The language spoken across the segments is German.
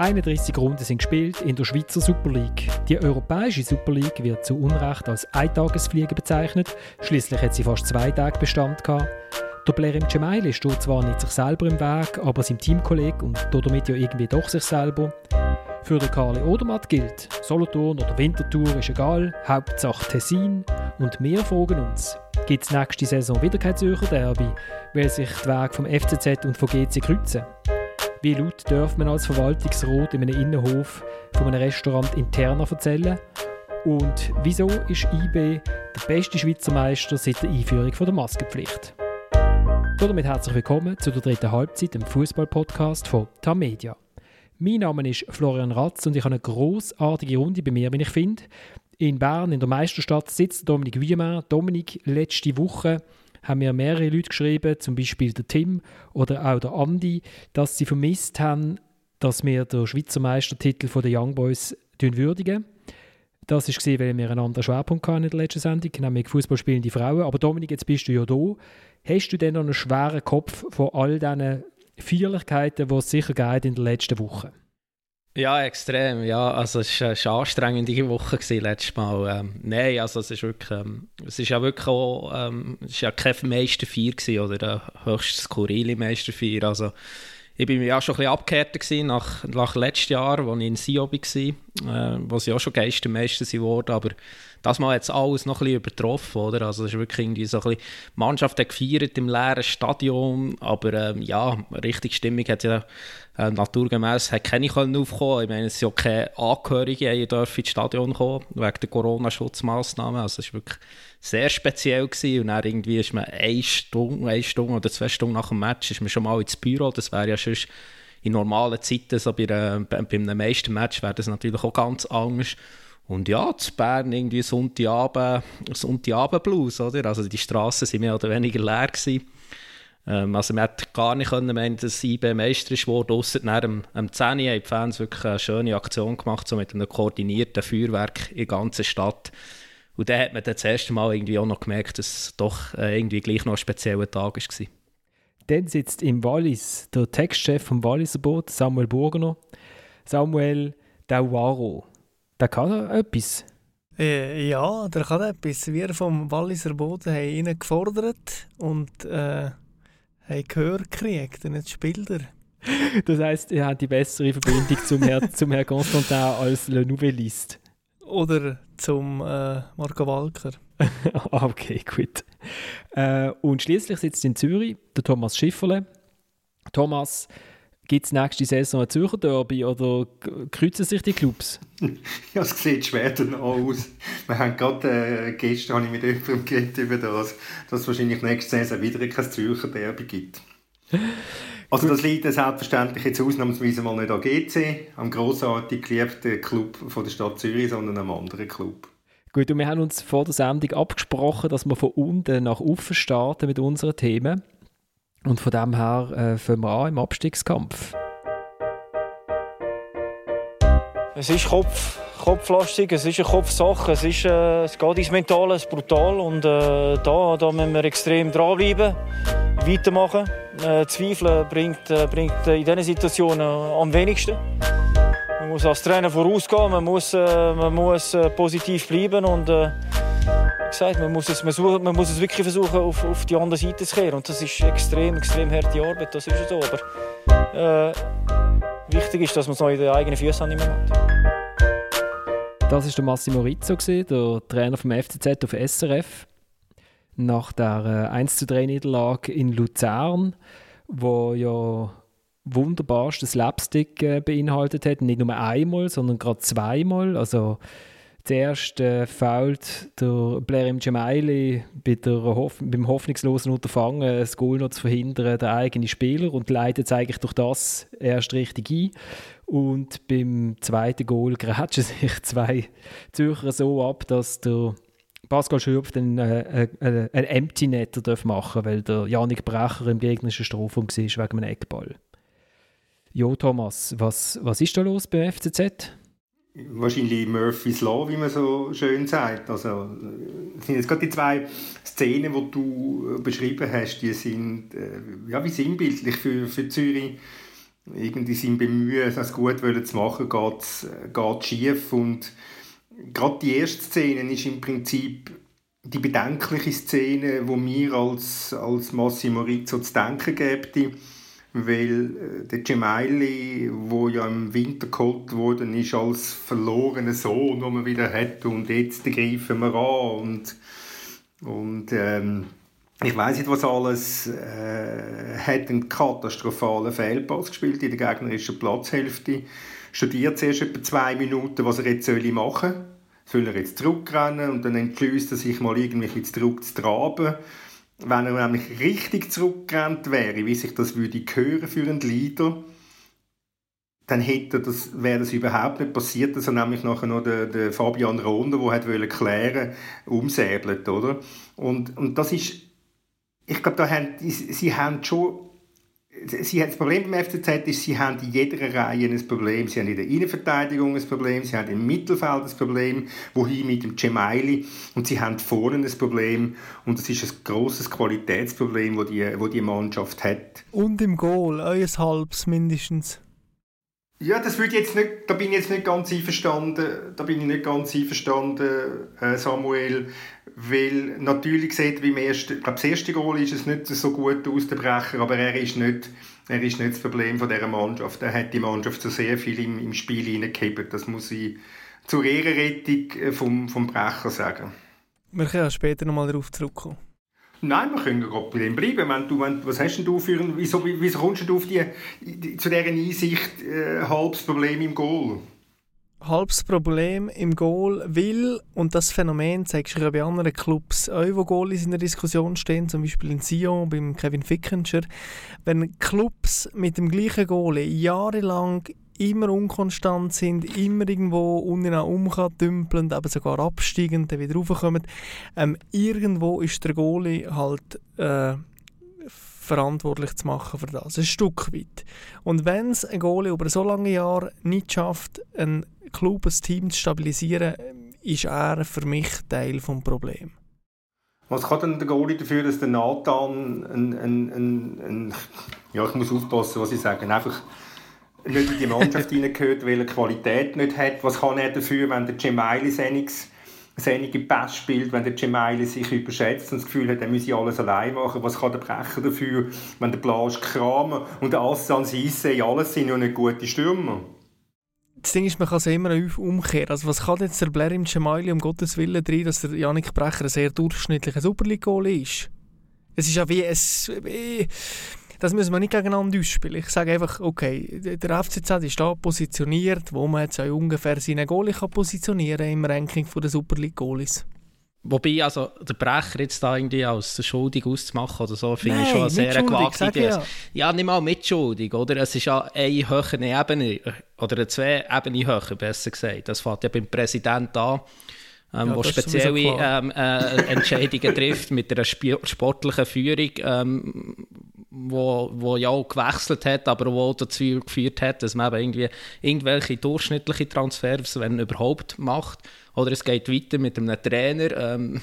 31 Runden sind gespielt in der Schweizer Super League. Die europäische Super League wird zu Unrecht als Eintagesfliege bezeichnet. Schließlich hat sie fast zwei Tage Bestand gehabt. Der Blerim Cemaili steht zwar nicht sich selber im Weg, aber seinem Teamkollegen und damit ja irgendwie doch sich selber. Für den Karli Odermatt gilt, Solothurn oder Winterthur ist egal, Hauptsache Tessin. Und wir fragen uns, gibt es nächste Saison wieder kein Zürcher Derby, weil sich die Wege vom FCZ und von GC kreuzen? Wie laut darf man als Verwaltungsrat in einem Innenhof von einem Restaurant interner erzählen? Und wieso ist IB der beste Schweizer Meister seit der Einführung der Maskenpflicht? Damit herzlich willkommen zu der dritten Halbzeit im Fußball-Podcast von Tamedia. Mein Name ist Florian Ratz und ich habe eine großartige Runde bei mir, wie ich finde. In Bern, in der Meisterstadt, sitzt Dominik Wiemann. Dominik, letzte Woche haben mir mehrere Leute geschrieben, zum Beispiel der Tim oder auch der Andi, dass sie vermisst haben, dass wir den Schweizer Meistertitel den Young Boys würdigen. Das war, weil wir einen anderen Schwerpunkt hatten in der letzten Sendung, nämlich Fußballspielende Frauen. Aber Dominik, jetzt bist du ja da. Hast du denn noch einen schweren Kopf von all diesen Feierlichkeiten, die es sicher geht in der letzten Woche? Ja, extrem. Ja, also es war eine anstrengende Woche letztes Mal. Ähm, Nein, also es ist wirklich, ähm, es ist ja wirklich auch, ähm, es ist ja kein Meisterfeier gewesen, oder eine höchst skurrile Meisterfeier. Also ich bin ja schon ein bisschen abgekehrt nach, nach letztem Jahr, als ich in Sion war, äh, wo sie auch schon Geistermeister wurden, aber das Mal hat es alles noch ein bisschen übertroffen, oder? Also es ist wirklich irgendwie so ein bisschen, die Mannschaft hat gefeiert im leeren Stadion, aber ähm, ja, richtig Stimmung hat ja äh, naturgemäß hat keine können aufkommen. Ich meine, es sind ja keine Angehörigen, die dürfen ins Stadion kommen, wegen der Corona-Schutzmaßnahmen. Also es war wirklich sehr speziell gewesen. und dann irgendwie ist man eine Stunde, eine Stunde oder zwei Stunden nach dem Match ist man schon mal ins Büro, das wäre ja schon in normalen Zeiten, so bei, einer, bei, einem Meistermatch wäre das natürlich auch ganz anders. Und ja, zu Bern irgendwie Sonntagabend, Sonntagabend-Blues, oder? Also die Straßen waren mehr oder weniger leer gewesen. Ähm, also man hätte gar nicht können meinen, dass IB Meister ist geworden, ausser nach dem, dem 10 haben die Fans wirklich eine schöne Aktion gemacht, so mit einem koordinierten Feuerwerk in der ganzen Stadt. Und dann hat man dann das erste Mal irgendwie auch noch gemerkt, dass es doch äh, irgendwie gleich noch ein spezieller Tag war. Dann sitzt im Wallis der Textchef vom Walliser Boot, Samuel Burgener. Samuel Dauaro der kann etwas. Äh, ja, der kann etwas. Wir vom Walliser Boden haben ihn gefordert und äh, haben Gehör gekriegt und jetzt spielt er. Das heisst, er hat die bessere Verbindung zum Herrn zum Herr Constantin als Le Nouvelliste. Oder zum äh, Marco Walker. Ah, okay, gut. Äh, und schließlich sitzt in Zürich der Thomas Schifferle. Thomas, Gibt es nächste Saison ein Zürcher Derby oder kreuzen sich die Clubs? ja, es sieht schwer aus. Wir haben gerade, äh, gestern habe ich mit jemandem geredet über das, dass es wahrscheinlich nächste Saison wieder kein Zürcher Derby gibt. Also das liegt selbstverständlich jetzt ausnahmsweise mal nicht an GC, am grossartig geliebten Club von der Stadt Zürich, sondern einem anderen Club. Gut, und wir haben uns vor der Sendung abgesprochen, dass wir von unten nach oben starten mit unseren Themen. Und von dem her äh, fangen wir an im Abstiegskampf. Es ist Kopf, kopflastig, es ist eine Kopfsache, es, ist, äh, es geht ins Mentale, es ist brutal und äh, da, da müssen wir extrem dranbleiben, weitermachen. Äh, Zweifeln bringt, äh, bringt in diesen Situationen am wenigsten. Man muss als Trainer vorausgehen, man muss, äh, man muss äh, positiv bleiben und gesagt, man muss es, man, man muss es wirklich versuchen, auf, auf die andere Seite zu kehren. Und das ist extrem, extrem harte Arbeit, das ist so. Aber äh, wichtig ist, dass man es noch in den eigenen Füßen mehr hat. Das war Massimo Rizzo, der Trainer vom FCZ auf SRF. Nach der 1 3 Niederlage in Luzern, wo ja wunderbarsten Slapstick äh, beinhaltet hat. Nicht nur einmal, sondern gerade zweimal. Also Zuerst äh, fault der Blair Gemaili bei Hoff beim hoffnungslosen Unterfangen, das Goal noch zu verhindern, der eigene Spieler und leitet es eigentlich durch das erst richtig ein. Und beim zweiten Goal grätschen sich zwei Zürcher so ab, dass der Pascal Schürpf dann äh, äh, ein Empty Netter machen darf, weil der Janik Brecher im gegnerischen Strafraum war wegen einem Eckball. Jo, Thomas, was, was ist da los beim FCZ? Wahrscheinlich Murphy's Law, wie man so schön sagt. Also, sind jetzt gerade die zwei Szenen, die du beschrieben hast, die sind äh, ja, wie sinnbildlich für, für Zürich. irgendwie sein Bemühen, das gut zu machen, geht, geht schief. Und gerade die erste Szene ist im Prinzip die bedenkliche Szene, wo mir als, als Massimo Rizzo zu denken gäbe, weil äh, der Gemelli, wo ja im Winter geholt worden ist als verlorener Sohn, den man wieder hat und jetzt greifen wir an und, und ähm, ich weiß nicht, was alles, äh, hat einen katastrophalen Fehlpass gespielt in der gegnerischen Platzhälfte. Studiert zuerst etwa zwei Minuten, was er jetzt machen soll. Soll er jetzt zurückrennen und dann entschließt er sich mal irgendwie jetzt zurück zu traben. Wenn er nämlich richtig zurückgerannt wäre, wie sich das würde hören für einen Leader, dann hätte das, wäre das überhaupt nicht passiert, dass er nämlich nachher noch den, den Fabian Ronda, der hat wollen klären, umsäbelt, oder? Und, und das ist ich glaube, da haben, sie haben schon Sie, das Problem beim FCZ ist, sie haben in jeder Reihe ein Problem. Sie haben in der Innenverteidigung ein Problem, sie haben im Mittelfeld ein Problem, wohin mit dem Cemaili und sie haben vorne ein Problem und das ist ein grosses Qualitätsproblem, das die, wo die Mannschaft hat. Und im Goal, euer Halbs mindestens. Ja, das würde jetzt nicht, da bin ich jetzt nicht ganz einverstanden, da bin ich nicht ganz einverstanden, äh, Samuel, weil natürlich sieht wie im ersten, ich glaube, das erste Goal ist es nicht so gut aus, der Brecher, aber er ist nicht, er ist nicht das Problem von dieser Mannschaft. Er hat die Mannschaft so sehr viel im, im Spiel hineingehabt. Das muss ich zur Ehrenrettung äh, vom, vom Brecher sagen. Wir können später nochmal darauf zurückkommen. Nein, wir können gerade bei dem bleiben. Wenn du, wenn, was hast denn du für ein, wieso, wieso kommst du auf die, zu dieser Einsicht äh, halbes Problem im Goal? Halbes Problem im Goal, will, und das Phänomen zeigst du ja bei anderen Clubs, auch wo Goalies in der Diskussion stehen, zum Beispiel in Sion beim Kevin Fickenscher, wenn Clubs mit dem gleichen Goalie jahrelang immer unkonstant sind, immer irgendwo unten umdümpeln, aber sogar absteigend, dann wieder raufkommen. Ähm, irgendwo ist der Goalie halt äh, verantwortlich zu machen für das, ein Stück weit. Und wenn es ein Goalie über so lange Jahre nicht schafft, ein Club, ein Team zu stabilisieren, ist er für mich Teil des Problems. Was kann denn der Goalie dafür, dass der Nathan ein, ein, ein, ein ja, ich muss aufpassen, was ich sage, einfach nicht in die Mannschaft hineingehört, weil er Qualität nicht hat. Was kann er dafür, wenn der Gemaili seine Pass spielt, wenn der Gemaili sich überschätzt und das Gefühl hat, er müsse alles allein machen? Was kann der Brecher dafür, wenn der Blasch Kramer und der Assan Sisse alles sind ja nicht gute Stürmer? Das Ding ist, man kann es immer umkehren. Also was kann jetzt der Blair im Gemaili um Gottes Willen drin, dass der Janik Brecher ein sehr durchschnittlicher Superliga-Goal ist? Es ist ja wie es das müssen wir nicht gegeneinander ausspielen. Ich sage einfach, okay, der FCZ ist da positioniert, wo man jetzt ungefähr seine Goalie kann positionieren im Ranking der Super League Goalies. Wobei, also, der Brecher jetzt da irgendwie als schuldig auszumachen oder so, finde ich schon eine sehr gewagte Idee. Ja. ja, nicht mal mitschuldig, oder? Es ist ja eine höhere Ebene, oder zwei Ebene höher, besser gesagt. Das fängt ja beim Präsidenten an ähm, ja, wo spezielle ähm, äh, Entscheidungen trifft mit einer sportlichen Führung, ähm, wo, wo ja auch gewechselt hat, aber wo dazu geführt hat, dass man eben irgendwie irgendwelche durchschnittliche Transfers, wenn überhaupt, macht. Oder es geht weiter mit einem Trainer, ähm,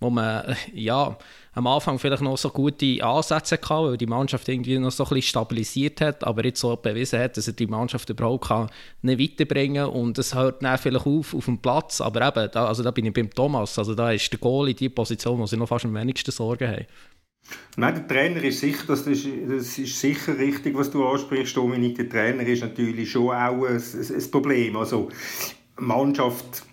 wo man ja am Anfang vielleicht noch so gute Ansätze hatte, weil die Mannschaft irgendwie noch so ein bisschen stabilisiert hat, aber jetzt so bewiesen hat, dass er die Mannschaft überhaupt kann nicht weiterbringen kann und es hört dann vielleicht auf auf dem Platz, aber eben, da, also da bin ich beim Thomas, also da ist der Goal in die Position, wo sie noch fast am wenigsten Sorgen haben. Nein, der Trainer ist sicher, das ist, das ist sicher richtig, was du ansprichst, Dominik. Der Trainer ist natürlich schon auch ein, ein Problem. Also, Mannschaft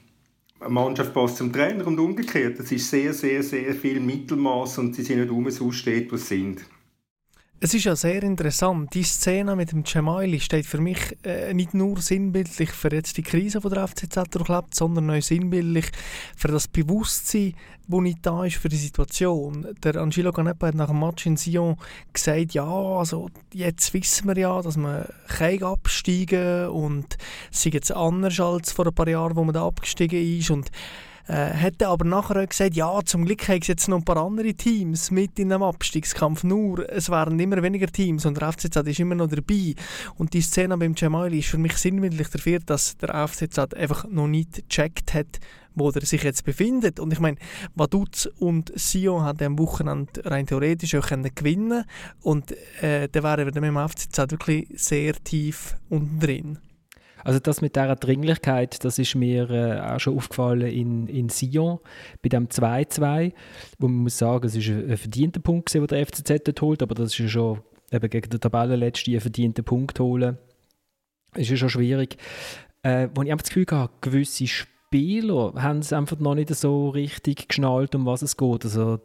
eine Mannschaft passt zum Trainer und umgekehrt. Das ist sehr, sehr, sehr viel Mittelmaß und sie sind nicht um so steht, wo sie sind. Es ist ja sehr interessant. Die Szene mit dem Cemaili steht für mich äh, nicht nur sinnbildlich für jetzt die Krise, die der FCZ durchlebt, sondern auch sinnbildlich für das Bewusstsein, das nicht da ist für die Situation. Der Angelo Canepa hat nach dem Match in Sion gesagt, ja, also jetzt wissen wir ja, dass man kein absteigen und es ist jetzt anders als vor ein paar Jahren, wo man da abgestiegen ist und Äh, hat aber nachher gesagt, ja, zum Glück haben jetzt noch ein paar andere Teams mit in einem Abstiegskampf. Nur, es waren immer weniger Teams und der FCZ ist immer noch dabei. Und die Szene beim Cemaili ist für mich sinnbildlich dafür, dass der FCZ einfach noch nicht gecheckt hat, wo er sich jetzt befindet. Und ich meine, Vaduz und Sion haben am Wochenende rein theoretisch auch können gewinnen und äh, dann wären wir dann mit dem FCZ wirklich sehr tief unten drin. Also das mit dieser Dringlichkeit, das ist mir äh, auch schon aufgefallen in, in Sion, bei dem 2-2, wo man muss sagen, es ist ein, verdienter Punkt, den der FCZ dort holt, aber das ist ja schon eben gegen den Tabellenletzten einen verdienten Punkt holen, ist ja schon schwierig. Äh, wo ich einfach das Gefühl habe, gewisse Spiele Spieler haben es einfach noch nicht so richtig geschnallt, um was es geht. Also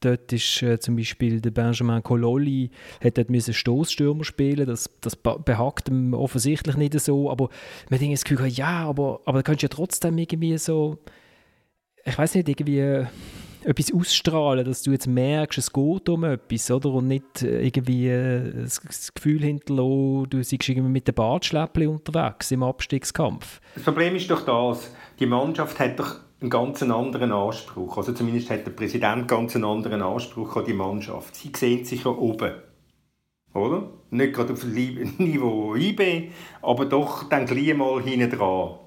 dort ist äh, zum Beispiel der Benjamin Cololli hat dort müssen Stoßstürmer spielen, das, das behagt ihm offensichtlich nicht so, aber man denkt das Gefühl, ja, aber, aber da könntest du ja trotzdem irgendwie so, ich weiß nicht, irgendwie etwas ausstrahlen, dass du jetzt merkst, es geht um etwas, oder? Und nicht äh, irgendwie äh, das Gefühl hinterlassen, du seist irgendwie mit dem Bartschläppchen unterwegs im Abstiegskampf. Das Problem ist doch das, die Mannschaft hat doch einen ganz anderen Anspruch. Also zumindest hat der Präsident ganz einen anderen Anspruch an die Mannschaft. Sie sehen sich ja oben. Oder? Nicht gerade auf dem Niveau IB, aber doch dann gleich mal hinten dran.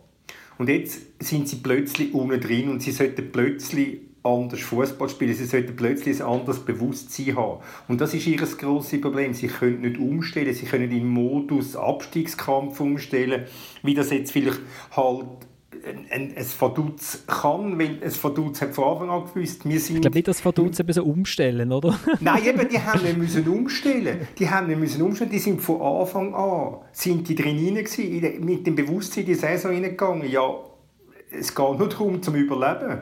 Und jetzt sind sie plötzlich unten drin und sie sollten plötzlich anders Fußball spielen. Sie sollten plötzlich ein anderes Bewusstsein haben. Und das ist ihr grosses Problem. Sie können nicht umstellen. Sie können in Modus Abstiegskampf umstellen, wie das jetzt vielleicht halt ein, ein Vaduz kann, weil ein Vaduz hat von Anfang an gewusst, wir sind... Ich glaube nicht, dass Vaduz eben so umstellen, oder? Nein, eben, die haben nicht müssen umstellen. Die haben nicht müssen umstellen, die sind von Anfang an, sind die drin gewesen, mit dem Bewusstsein in die Saison hineingegangen. Ja, es geht nur darum, zum Überleben.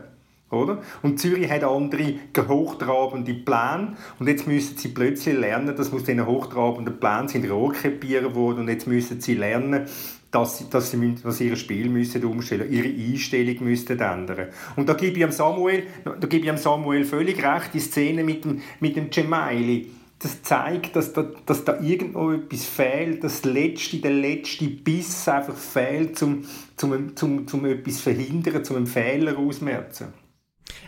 Oder? Und Zürich hat andere hochtrabende Pläne und jetzt müssen sie plötzlich lernen, dass aus diesen hochtrabenden Plänen sind Rohrkrepierer worden und jetzt müssen sie lernen, dass sie, dass sie dass ihr Spiel müssen umstellen ihre Einstellung müssen ändern. Und da gebe ich Samuel, da gebe ich Samuel völlig recht, die Szene mit dem, mit dem Gemaili, das zeigt, dass da, dass da irgendwo etwas fehlt, das letzte, der letzte Biss einfach fehlt, um zum, zum, zum etwas verhindern, zum einen Fehler ausmerzen.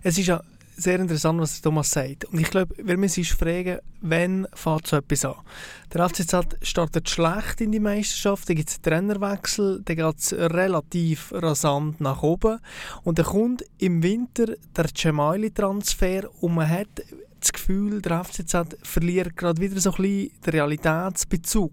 Es ist ja sehr interessant, was Thomas sagt. Und ich glaube, wir müssen uns fragen, wann fängt so etwas an? Der FCZ startet schlecht in die Meisterschaft, dann gibt es Trainerwechsel, dann geht es relativ rasant nach oben und dann kommt im Winter der Cemaili-Transfer und man hat das Gefühl, der FCZ verliert gerade wieder so ein bisschen den Realitätsbezug.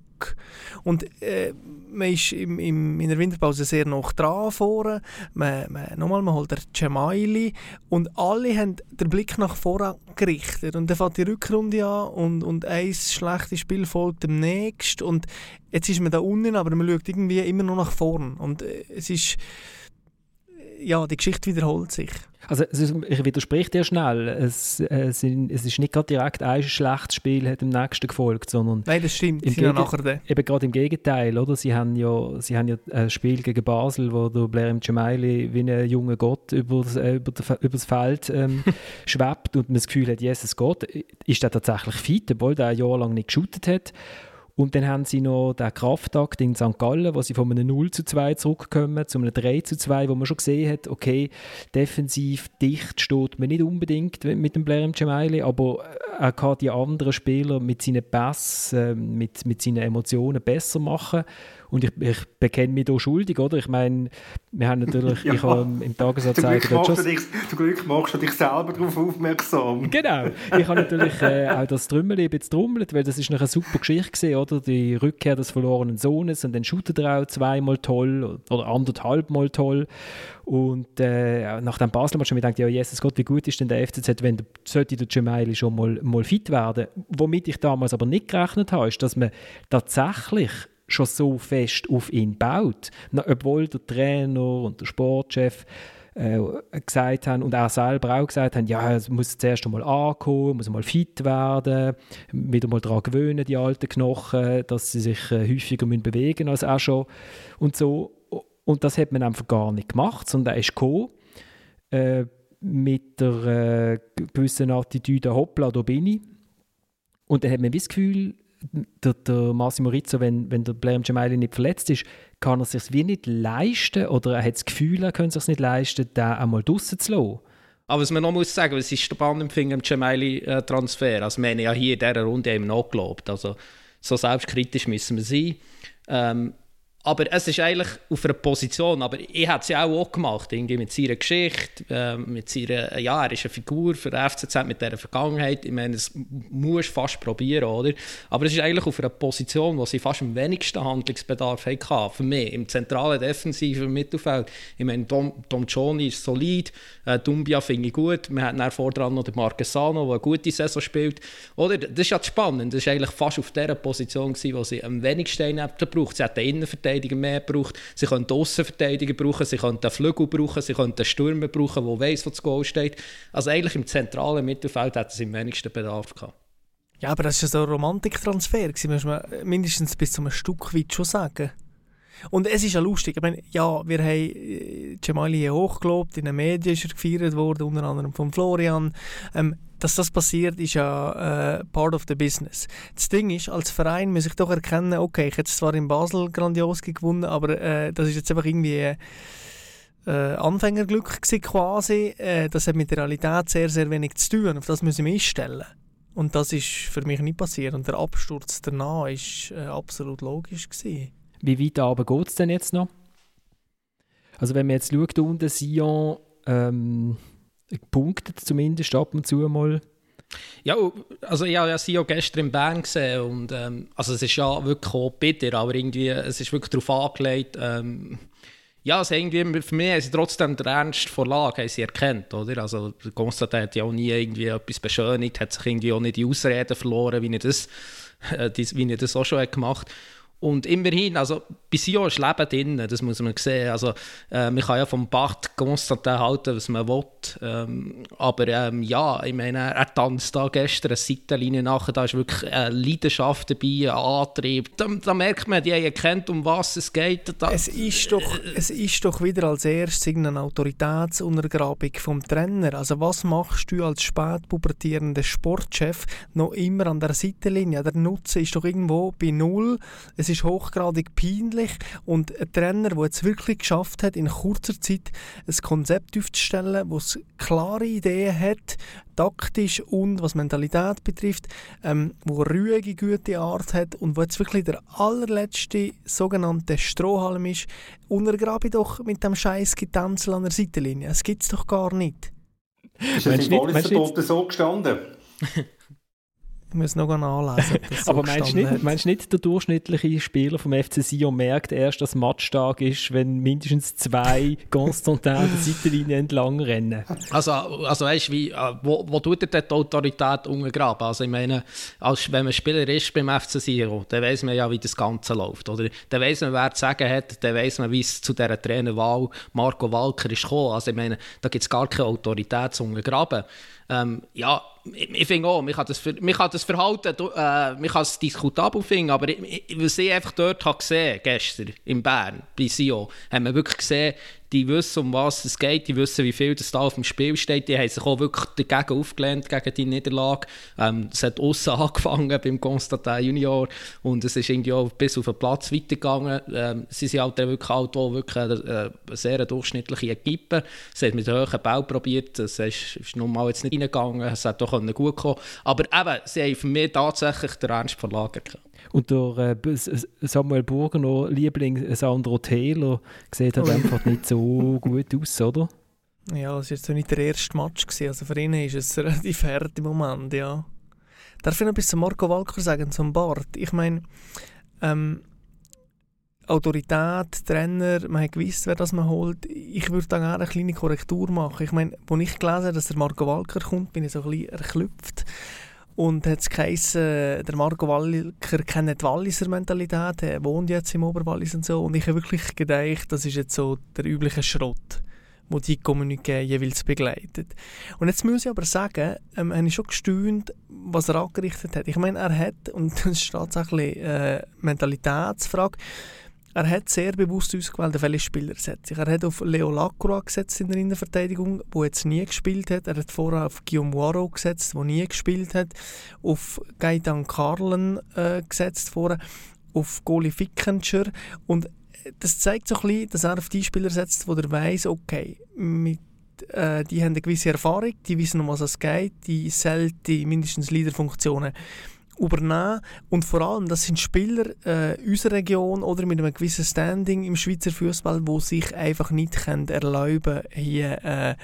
Und äh, man ist im, im, in der Winterpause sehr noch dran vorne. Man, man, nochmal, man holt der Cemaili und alle haben den Blick nach vorne gerichtet. Und dann fängt die Rückrunde an und, und ein schlechtes Spiel folgt dem nächsten. Und jetzt ist man da unten, aber man schaut irgendwie immer noch nach vorne. Und äh, es ist ja, die Geschichte wiederholt sich. Also ich widerspreche dir schnell. Es, es, ist nicht gerade direkt ein schlechtes Spiel hat dem nächsten gefolgt, sondern Nein, das stimmt. Im ja nachher eben gerade im Gegenteil, oder? Sie haben ja, sie haben ja ein Spiel gegen Basel, wo der Blair Gemaili wie ein junger Gott über das, äh, über, das Feld ähm, schwebt und man das Gefühl hat, Jesus Gott, ist der tatsächlich fit, obwohl der ein Jahr lang nicht geshootet hat. Und dann haben sie noch den Kraftakt in St. Gallen, wo sie von einem 0 zu 2 zurückkommen, zu einem 3 zu 2, wo man schon gesehen hat, okay, defensiv dicht steht man nicht unbedingt mit dem Blair Gemaili, aber er kann die anderen Spieler mit seinen Pässen, mit, mit seinen Emotionen besser machen. Und ich, ich bekenne mich da schuldig, oder? Ich meine, wir haben natürlich, ja. ich habe im Tagesanzeiger... Zum Glück, dich, zum Glück machst du dich selber darauf aufmerksam. Genau. Ich habe natürlich äh, auch das Trümmel ein bisschen trommelt, weil das ist eine super Geschichte gewesen, oder? Die Rückkehr des verlorenen Sohnes und dann shootet er auch zweimal toll oder anderthalb Mal toll. Und äh, nach dem Basel-Match habe ich gedacht, ja, Jesus Gott, wie gut ist denn der FCZ, wenn der, sollte der Gemaili schon mal, mal fit werden. Womit ich damals aber nicht gerechnet habe, ist, dass man tatsächlich schon so fest auf ihn baut. obwohl der Trainer und der Sportchef äh, gesagt haben und er selber auch gesagt haben, ja, es muss zuerst einmal ankommen, muss mal fit werden, wieder mal daran gewöhnen, die alten Knochen, dass sie sich äh, häufiger müssen bewegen als auch schon und so. Und das hat man einfach gar nicht gemacht, sondern er ist gekommen, äh, mit der äh, gewissen Attitüde, hoppla, da bin ich. Und dann hat man das Gefühl, der, der Massimo Rizzo, wenn, wenn der Blair Gemaili nicht verletzt ist, kann er sich wie nicht leisten oder er hat das Gefühl, er könnte es sich nicht leisten, den einmal draussen zu lassen. Aber was man noch muss sagen, was ist spannend im Finger im Gemaili-Transfer? Also wir haben ja hier in dieser Runde eben noch gelobt. Also so selbstkritisch müssen wir sein. Ähm, aber es ist eigentlich auf einer Position, aber ich habe es ja auch, gemacht, irgendwie mit seiner Geschichte, äh, mit seiner, ja, er ist eine Figur für den FCZ mit dieser Vergangenheit, ich meine, das muss fast probieren, oder? Aber es ist eigentlich auf einer Position, wo sie fast am wenigsten Handlungsbedarf hatten, für mich, im zentralen defensiven Mittelfeld. Ich meine, Tom, Tom Johnny ist solid, äh, Dumbia finde ich gut, wir hatten vordran noch den Marquesano, der eine gute Saison spielt, oder? Das ist ja spannend, das war eigentlich fast auf dieser Position, gewesen, wo sie am wenigsten braucht. Sie hat den Innenverteidiger Innenverteidiger mehr braucht. Sie können Außenverteidiger brauchen, sie können den Flügel brauchen, sie können den Stürmer brauchen, der weiß, wo das Goal steht. Also eigentlich im zentralen Mittelfeld hat es im wenigsten Bedarf gehabt. Ja, aber das war so ein Romantiktransfer, muss man mindestens bis zu einem Stück weit schon sagen. Und es ist ja lustig, ich meine, ja, wir haben Jamali hier hochgelobt, in den Medien ist er gefeiert worden, unter anderem von Florian. Ähm, dass das passiert, ist ja äh, part of the business. Das Ding ist, als Verein muss ich doch erkennen, okay, ich hätte zwar in Basel grandios gewonnen, aber äh, das ist jetzt einfach irgendwie äh, Anfängerglück gewesen, quasi. Äh, das hat mit der Realität sehr, sehr wenig zu tun. Auf das müssen wir einstellen. Und das ist für mich nicht passiert. Und der Absturz danach war äh, absolut logisch. Gewesen. Wie weit aber geht es denn jetzt noch? Also wenn man jetzt schaut, unten Sion ähm, punktet zumindest ab und zu mal. Ja, also ich habe ja Sio gestern in Bern gesehen und ähm, also es ist ja wirklich auch bitter, aber irgendwie, es ist wirklich darauf angelegt, ähm, ja, also irgendwie, für mich haben sie trotzdem den Ernst der Lage sie erkannt, oder? Also Konstantin hat ja auch nie irgendwie etwas beschönigt, hat sich irgendwie auch nicht die Ausreden verloren, wie er das, äh, wie er das auch schon hat gemacht hat. Und immerhin, also bei Sion ist Leben drin, das muss man sehen. Also, äh, man kann ja vom Bart Konstantin halten, was man will. Ähm, aber ähm, ja, ich meine, er tanzt da gestern eine Seitenlinie nachher, da ist wirklich eine Leidenschaft dabei, ein Antrieb. Da, da merkt man, die haben erkannt, um was es geht. Da, es, ist doch, es ist doch wieder als erstes eine Autoritätsuntergrabung vom Trainer. Also was machst du als spätpubertierender Sportchef noch immer an der Seitenlinie? Der Nutzen ist doch irgendwo bei Null. Es ist hochgradig peinlich und ein Trainer, der es wirklich geschafft hat, in kurzer Zeit ein Konzept aufzustellen, das klare Ideen hat, taktisch und was Mentalität betrifft, ähm, wo ruhige, gute Art hat und wo jetzt wirklich der allerletzte sogenannte Strohhalm ist, untergrabe doch mit dem scheiß Getänzel an der Seitenlinie. Es gibt es doch gar nicht. Ist das im so gestanden? Ich muss noch nachlesen. So Aber meinst du nicht, meinst nicht, der durchschnittliche Spieler vom FC Sion merkt erst, dass Matchtag ist, wenn mindestens zwei Konstantin der Seitenlinie entlang rennen? Also, also weißt du, wie, äh, wo, wo tut er die Autorität untergraben? Also ich meine, als, wenn man Spieler ist beim FC Sion, dann weiß man ja, wie das Ganze läuft. Oder? Dann weiß man, wer zu sagen hat, dann weiß man, wie es zu dieser Trainerwahl Marco Walker ist gekommen. Also ich meine, da gibt es gar keine Autorität zu untergraben. Ähm, ja, ich, ich finde auch, man kann das, man kann das Verhalten, äh, man kann es diskutabel finden, aber ich, ich, was ich einfach dort habe gesehen, gestern in Bern, bei SIO, haben wir wirklich gesehen, die wissen, um was es geht, die wissen, wie viel das da auf dem Spiel steht. Die haben sich auch wirklich dagegen aufgelehnt, gegen die Niederlage. Ähm, es hat außen angefangen beim Constantin Junior und es ist irgendwie auch bis auf den Platz weitergegangen. Ähm, sie sind halt wirklich, halt wirklich eine, eine sehr durchschnittliche Equipe. Sie haben mit hohen Bau probiert, das ist, ist normal jetzt nicht reingegangen, es hat doch gut kommen Aber eben, sie haben für mich tatsächlich den Ernst verlagert. Und der äh, Samuel Burgener Liebling Sandro Taylor sieht halt einfach nicht so gut aus, oder? Ja, es war jetzt nicht der erste Match. Gewesen. Also für ihn ist es relativ hart im Moment, ja. Darf ich noch etwas zu Marco Walker sagen, zum Bart? Ich meine, ähm, Autorität, Trainer, man hat gewusst, wer das man holt. Ich würde da gerne eine kleine Korrektur machen. Ich meine, als ich gelesen habe, dass der Marco Walker kommt, bin ich so ein bisschen erklüpft. Und hat es geheißen, der Marco Walker kennt die Walliser Mentalität, er wohnt jetzt im Oberwallis und so. Und ich habe wirklich gedacht, das ist jetzt so der übliche Schrott, wo die Kommuniqué jeweils begleitet. Und jetzt muss ich aber sagen, ähm, habe ich schon gestaunt, was er angerichtet hat. Ich meine, er hat, und das ist tatsächlich eine äh, Mentalitätsfrage, er hat sehr bewusst ausgewählt, welche Spieler setzt Er hat auf Leo Lacroix gesetzt in der Innenverteidigung, wo jetzt nie gespielt hat. Er hat vorher auf Guillaume Waro gesetzt, wo nie gespielt hat. Auf Gaetan Carlen äh, gesetzt vorher. Auf Goli Fickenscher. Und das zeigt so ein bisschen, dass er auf die Spieler setzt, wo er weiß, okay, mit, äh, die haben eine gewisse Erfahrung, die wissen, um was es geht, die sollten mindestens Leaderfunktionen übernehmen. Und vor allem, das sind Spieler äh, unserer Region oder mit einem gewissen Standing im Schweizer Fußball, wo sich einfach nicht können erlauben hier äh,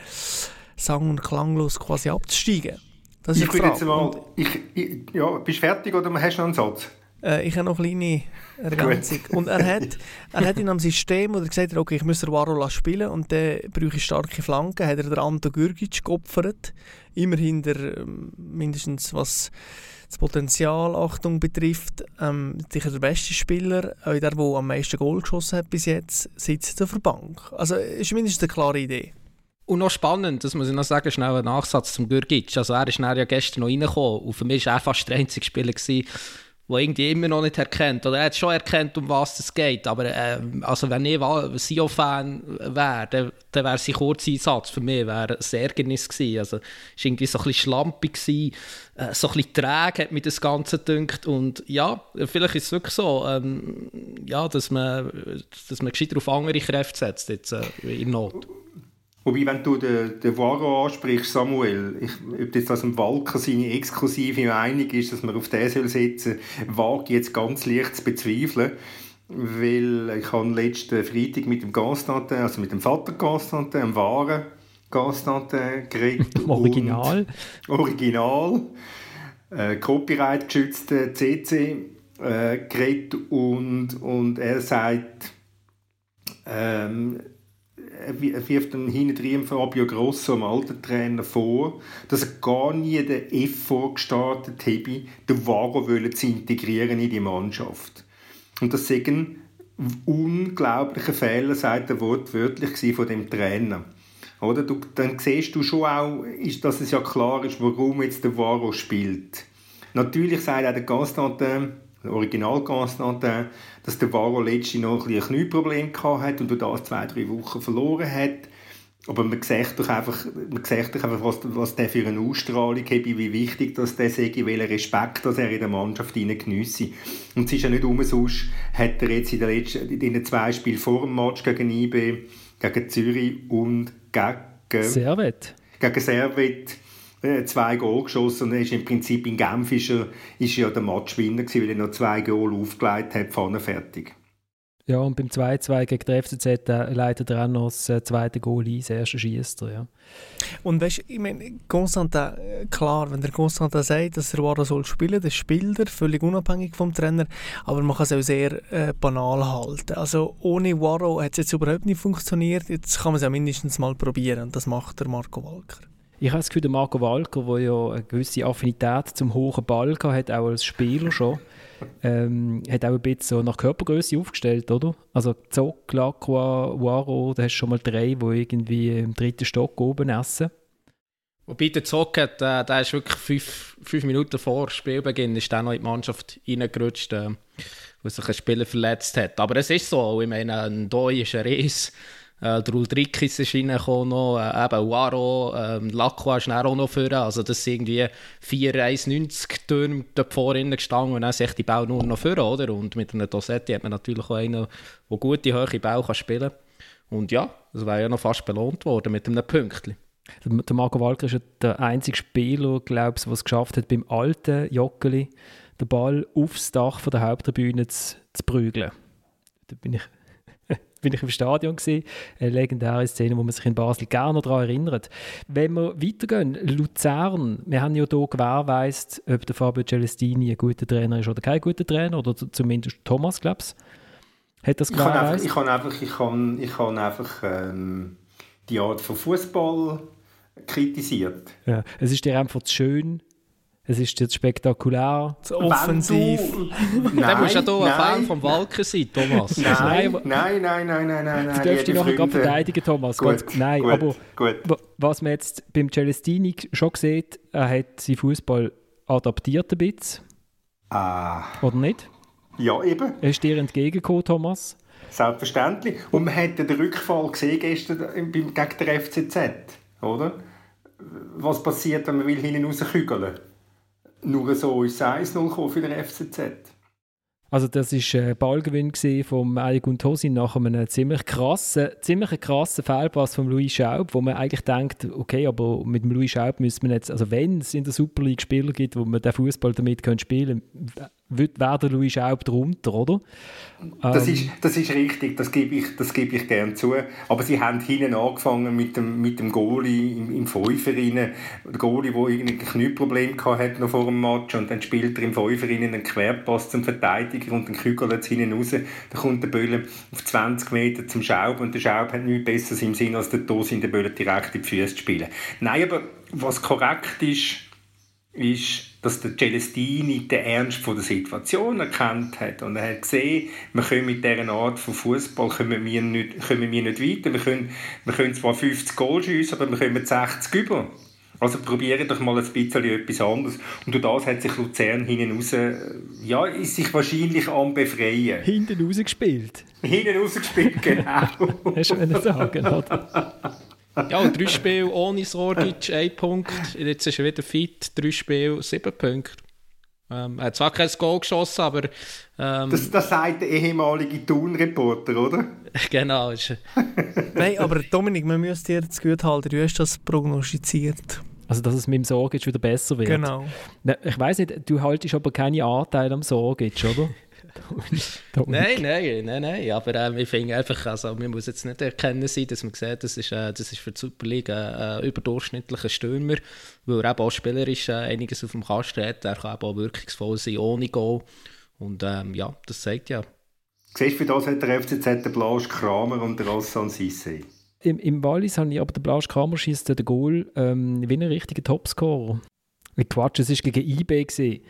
sang- und klanglos quasi abzusteigen. Das ich würde jetzt mal, ich, ich, ja, bist du fertig oder hast du noch einen Satz? Äh, ich habe noch eine kleine Ergänzung. und er hat, er hat in einem System, wo er gesagt hat, okay, ich muss den Varo spielen und dann brauche ich starke Flanken, hat er den Anto Gürgic geopfert. Immerhin der, ähm, mindestens was das Potenzial Achtung betrifft, ähm, sicher der beste Spieler, auch der, der am meisten Goal geschossen hat bis jetzt, sitzt auf der Bank. Also ist mindestens eine klare Idee. Und noch spannend, das muss ich noch sagen, schnell ein Nachsatz zum Gürgic. Also er ist ja gestern noch reingekommen und für mich war er fast der einzige Spieler, gewesen, der irgendwie immer noch nicht erkennt. Oder er hat schon erkannt, um was es geht. Aber äh, also wenn ich Sio-Fan wäre, dann, dann wäre sein Kurzeinsatz für mich wäre ein Ärgernis gewesen. Also es war irgendwie so ein bisschen schlampig, gewesen, äh, so ein bisschen träge hat mir das Ganze gedünkt. Und ja, vielleicht ist es wirklich so, ähm, ja, dass man, dass man gescheiter auf andere Kräfte setzt jetzt, äh, in Not. Wobei, wenn du den, den Varo ansprichst, Samuel, ich, ob das aus dem Walker seine exklusive Meinung ist, dass man auf den soll setzen soll, wage jetzt ganz leicht zu bezweifeln. Weil ich habe letzten Freitag mit dem Constantin, also mit dem Vater Constantin, dem wahren Constantin, geredet. Original. Original. Äh, Copyright geschützte CC äh, geredet und, und er sagt, ähm, wirft dann hinten Fabio Grosso, dem alten Trainer, vor, dass er gar nie den Effort gestartet habe, den Varo zu integrieren in die Mannschaft. Und das ist ein unglaublicher Fehler, sagt er wortwörtlich, von dem Trainer. Oder? Du, dann siehst du schon auch, dass es ja klar ist, warum jetzt der Varo spielt. Natürlich sagt auch der Constantin, Original Constantin, dass der Varo letztes noch ein, ein Knieproblem hatte und durch das zwei, drei Wochen verloren hat. Aber man sieht doch einfach, man sieht doch einfach was, was der für eine Ausstrahlung hat, wie wichtig das der sei, welchen Respekt dass er in der Mannschaft geniesse. Und es ist ja nicht umsonst, hat er jetzt in, der letzten, in den zwei Spielen vor dem Match gegen IB, gegen Zürich und gegen Servet, gegen Servet zwei Goal geschossen und er ist im Prinzip in Genf ist er, ist ja der Matchwinner gewesen, weil er noch zwei Goal aufgelegt hat, vorne fertig. Ja, und beim 2-2 gegen die FCZ äh, leitet er auch noch das äh, zweite Goal ein, das erste schießt er, ja. Und weißt du, ich meine, Constantin, äh, klar, wenn der Constantin sagt, dass er Wara soll spielen, dann spielt er, völlig unabhängig vom Trainer, aber man kann es auch sehr äh, banal halten. Also ohne Waro hat es jetzt überhaupt nicht funktioniert, jetzt kann man es ja mindestens mal probieren und das macht der Marco Walker. Ich habe das Gefühl, der Marco Walker, der ja eine gewisse Affinität zum hohen Ball hat, auch als Spieler schon, ähm, hat auch ein bisschen so nach Körpergröße aufgestellt, oder? Also Zock, Lacroix, Waro, da hast du schon mal drei, die irgendwie im dritten Stock oben essen. Wobei der Zock hat, äh, der ist wirklich fünf, fünf Minuten vor Spielbeginn ist der noch in die Mannschaft reingerutscht, äh, wo sich ein Spieler verletzt hat. Aber es ist so, ich meine, ein Doi ist ein Riss. Äh, der Ulrikis ist reingekommen, noch, äh, eben Waro, ähm, Lacroix ist auch noch vor. Also das sind irgendwie 4 1,90 Türme dort vorne gestanden und dann sich die Bau nur noch vor, oder? Und mit einem Dossetti hat man natürlich auch einen, der gute, hohe Bau kann spielen kann. Und ja, das wäre ja noch fast belohnt worden mit einem Pünktchen. Der Marco Walker ist ja der einzige Spieler, glaube ich, der es geschafft hat, beim alten Joggeli den Ball aufs Dach von der Haupttribüne zu, zu prügeln. Da bin ich bin ich im Stadion gesehen. Eine legendäre Szene, wo man sich in Basel gerne daran erinnert. Wenn wir weitergehen, Luzern, wir haben ja hier gewährleistet, ob der Fabio Celestini ein guter Trainer ist oder kein guter Trainer, oder zumindest Thomas, glaube ich. Hat das ich kann einfach, ich kann einfach, ich kann, ich kann einfach ähm, die Art von Fußball kritisiert. Ja, es ist dir einfach zu schön, es ist jetzt spektakulär, zu offensiv. Du, nein, musst ja hier ein Fan vom Walker sein, Thomas. Nein, nein, nein, nein, nein, nein. Du darfst dich nachher verteidigen, Thomas. Gut, nein, gut, aber gut. was man jetzt beim Celestini schon sieht, er hat seinen Fußball adaptiert ein bisschen. Ah. Oder nicht? Ja, eben. Er ist dir entgegengekommen, Thomas. Selbstverständlich. Und man hat den Rückfall gesehen gestern gegen den FCZ, oder? Was passiert, wenn man will hinten rauskügeln will? Nur so ist es 1-0 für den FCZ. Also das ist ein Ballgewinn vom Aygun Tosin nach einem ziemlich krassen, ziemlich krassen Fehlpass von Louis Schaub, wo man eigentlich denkt, okay, aber mit Louis Schaub müsste man jetzt, also wenn es in der Super League Spieler gibt, wo man den Fußball damit spielen kann, wäre der Louis Schaub drunter, oder? Das, ähm. ist, das ist richtig, das gebe ich, das gebe ich gerne zu. Aber sie haben hinten angefangen mit dem, mit dem Goalie im, im Fünfer Der Goalie, der irgendwie ein Knieproblem hatte noch vor dem Match und dann spielt er im Fünfer einen Querpass zum Verteidiger und dann kügelt es hinten raus. Dann kommt der Böller auf 20 Meter zum Schaub und der Schaub hat nichts Besseres im Sinn, als der Tos in der Böller direkt in die Füße zu spielen. Nein, aber was korrekt ist, ist, dass der Celestini den Ernst von der Situation erkannt hat und er hat gesehen, wir können mit dieser Art von Fußball können wir nicht, können wir nicht weiter. Wir können, wir können zwar 50 Goal schiessen, aber wir kommen 60 über. Also probieren doch mal ein bisschen etwas anderes. Und durch das hat sich Luzern hinten raus, ja, ist sich wahrscheinlich am befreien. Hinten raus gespielt? Hinten raus gespielt, genau. Hast du sagen, oder? Ja, drei Spiele ohne Sorgic, ein Punkt. Jetzt ist er wieder fit, drei Spiele, sieben Punkte. Ähm, er hat zwar kein Goal geschossen, aber... Ähm, das, das sagt der ehemalige Thun-Reporter, oder? genau. Nein, aber Dominik, man müsste dir zu gut halten, du hast das prognostiziert. Also, dass es mit dem Sorgic wieder besser wird. Genau. Ich weiß nicht, du haltest aber keine Anteile am Sorgic, oder? nein, nein, nein, nein. Aber äh, ich finde einfach, also, man muss jetzt nicht erkennen sein, dass man sieht, das ist, äh, das ist für die Superliga ein äh, überdurchschnittlicher Stürmer, weil er eben auch spielerisch äh, einiges auf dem Kasten hat. Er kann eben auch wirkungsvoll sein ohne Goal. Und ähm, ja, das zeigt ja. Siehst du, für das hat der FCZ den Blasch Kramer und der Rossan Sisse. Im, Im Wallis habe ich aber den Blasch Kramer schießt den Goal ähm, wie ein richtiger Topscorer. Quatsch, es war gegen IB. Gewesen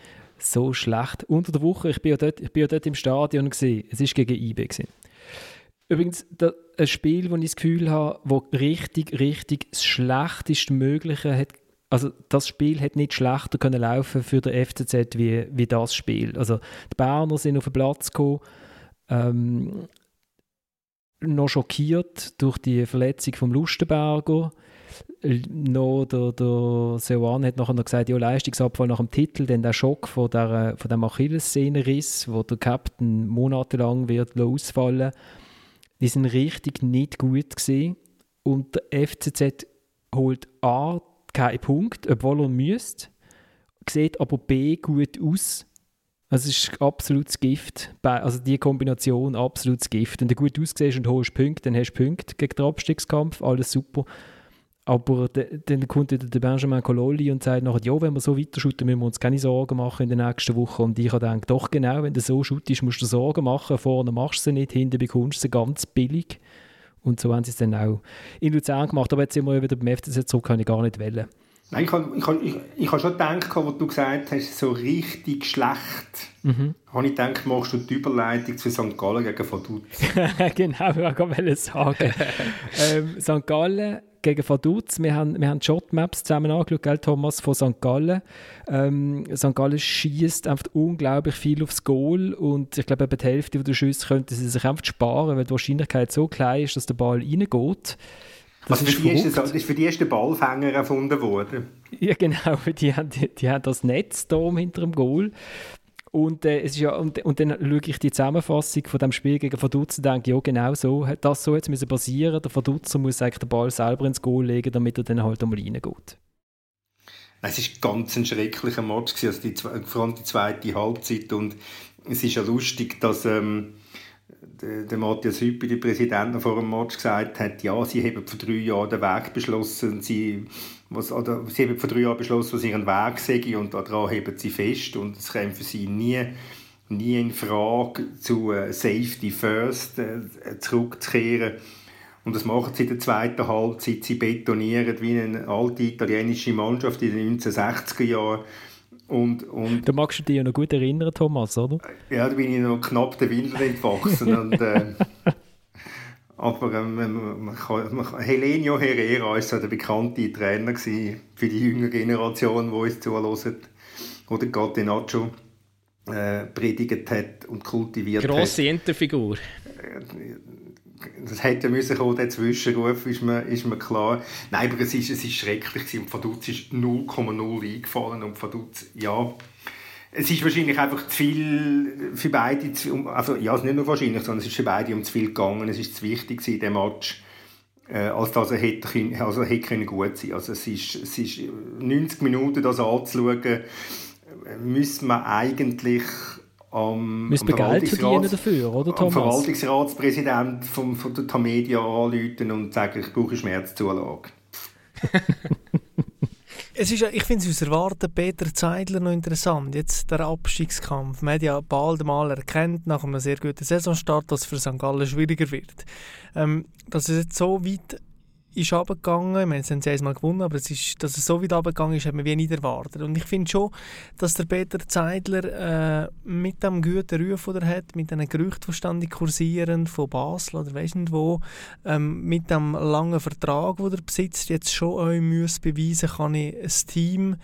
so schlecht. Unter der Woche, ich bin ja dort, ich bin ja dort im Stadion, gewesen. es war gegen IB. Gewesen. Übrigens, da, ein Spiel, wo ich das Gefühl habe, wo richtig, richtig das schlechteste Mögliche hat also das Spiel hätte nicht schlechter können laufen für den FCZ wie, wie das Spiel. Also die Berner sind auf den Platz gekommen, ähm, noch schockiert durch die Verletzung vom Lustenberger noch der, der Seoane hat nachher noch gesagt, ja, Leistungsabfall nach dem Titel, dann der Schock von, der, von dem Achillessehnenriss, wo der Captain monatelang wird ausfallen die sind richtig nicht gut gesehen und der FCZ holt A keinen Punkt, obwohl er müsste, sieht aber B gut aus. Also es ist absolutes Gift. Also die Kombination absolutes Gift. Wenn du gut aussiehst und holst Punkte, dann hast du Punkte gegen den Abstiegskampf, alles super. Aber dann kommt wieder der Benjamin Cololi und sagt nachher, ja, wenn wir so weiter shooten, müssen wir uns keine Sorgen machen in der nächsten Woche. Und ich gedacht, doch genau, wenn du so shootest, musst du Sorgen machen. Vorne machst du sie nicht, hinten bekommst du sie ganz billig. Und so haben sie es dann auch in Luzern gemacht. Aber jetzt sind wir wieder beim FCZ zurück, kann ich gar nicht wählen. Nein, ich habe ich, ich, ich hab schon gedacht, was du gesagt hast, so richtig schlecht. Mhm. Habe ich gedacht, machst du die Überleitung zu St. Gallen gegen Vaduz. genau, ich wollte sagen. ähm, St. Gallen gegen Vaduz. Wir haben, wir haben Shotmaps zusammen angeschaut, gell, Thomas, von St. Gallen. Ähm, St. Gallen schießt einfach unglaublich viel aufs Goal und ich glaube, die Hälfte der Schüsse könnten sie sich einfach sparen, weil die Wahrscheinlichkeit so klein ist, dass der Ball reingeht. Das also für, ist die ist, ist für die erste Ballfänger erfunden worden. Ja, genau. Die haben, die, die haben das Netz da hinter dem Goal. Und, äh, es ist ja, und, und dann schaue ich die Zusammenfassung von dem Spiel gegen Vaduz und denke, ja genau so, das so jetzt müssen passieren. Der Vaduz muss eigentlich den Ball selber ins Goal legen, damit er dann halt einmal reingeht. Es war ganz ein schrecklicher Match, also die, vor allem die zweite Halbzeit. Und es ist ja lustig, dass ähm, der, Matthias Hüppi, der Präsident, vor dem Match gesagt hat, ja, sie haben vor drei Jahren den Weg beschlossen, sie was, oder, sie haben vor drei Jahren beschlossen, was ihren Weg sei und daran heben sie fest und es käme für sie nie, nie in Frage, zu äh, Safety First äh, zurückzukehren. Und das machen sie in der zweiten Halbzeit. Sie betonieren wie eine alte italienische Mannschaft in den 1960er Jahren. Und, und, da magst du dich ja noch gut erinnern, Thomas, oder? Ja, da bin ich noch knapp den Windeln entwachsen. und, äh, aber ähm, man kann, man Helenio Herrera war so der bekannte Trainer für die jüngere Generation, die uns zuhört. Oder Gattinaccio äh, predigt hat und kultiviert Grosse hat. Grosse Interfigur. Das hätte müssen kommen, der Zwischenruf, ist mir, ist mir klar. Nein, aber es ist, es ist schrecklich gewesen. und Vaduz ist 0,0 eingefallen und Vaduz, ja, es ist wahrscheinlich einfach zu viel für beide, also ja, es ist nicht nur wahrscheinlich, sondern es ist für beide um zu viel gegangen. Es ist zu wichtig in dem Match, äh, als dass er hätte, also hätte können gut sein. Also es ist, es ist 90 Minuten das anzuschauen, äh, müssen wir eigentlich am, Müssen wir Geld verdienen dafür, oder Thomas? Am Verwaltungsratspräsident von, von der Tamedia anrufen und sagen, ich brauche Schmerzzulage. Es ist, ich finde es aus Erwarten Peter Zeidler noch interessant. Jetzt der Abstiegskampf. Wir haben ja bald mal erkennt, nach einem sehr guten Saisonstart, dass es für St. Gallen schwieriger wird. Ähm, dass es jetzt so weit ist runtergegangen. Wir haben es einmal gewonnen, aber es ist, dass es so weit runtergegangen ist, hat man wie nicht erwartet. Und ich finde schon, dass der Peter Zeidler äh, mit dem guten Ruf, den er hat, mit den Gerüchten, die ständig kursieren, von Basel oder weiss nicht wo, ähm, mit dem langen Vertrag, den er besitzt, jetzt schon euch muss beweisen kann ich ein Team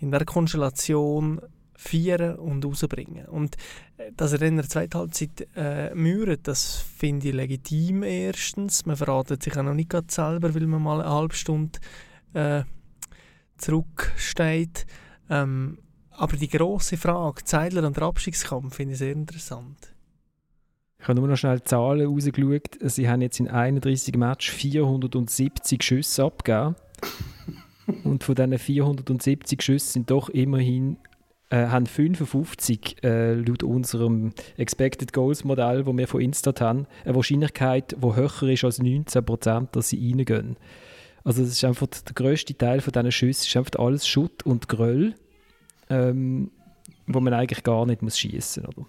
in der Konstellation feiern und rausbringen. Und äh, dass er in der zweiten Halbzeit äh, mührt, das finde ich legitim erstens. Man verratet sich auch noch nicht gerade selber, weil man mal eine halbe Stunde äh, zurücksteht. Ähm, aber die grosse Frage, Zeidler und der Abstiegskampf, finde ich sehr interessant. Ich habe nur noch schnell die Zahlen rausgeschaut. Sie haben jetzt in 31 Matches 470 Schüsse abgegeben. Und von diesen 470 Schüssen sind doch immerhin äh, haben 55 äh, laut unserem Expected Goals Modell, das wir von Instat haben, eine Wahrscheinlichkeit, die höher ist als 19%, dass sie reingehen. Also das ist einfach der grösste Teil von diesen Schüssen ist einfach alles Schutt und Gröll, ähm, wo man eigentlich gar nicht muss schießen muss.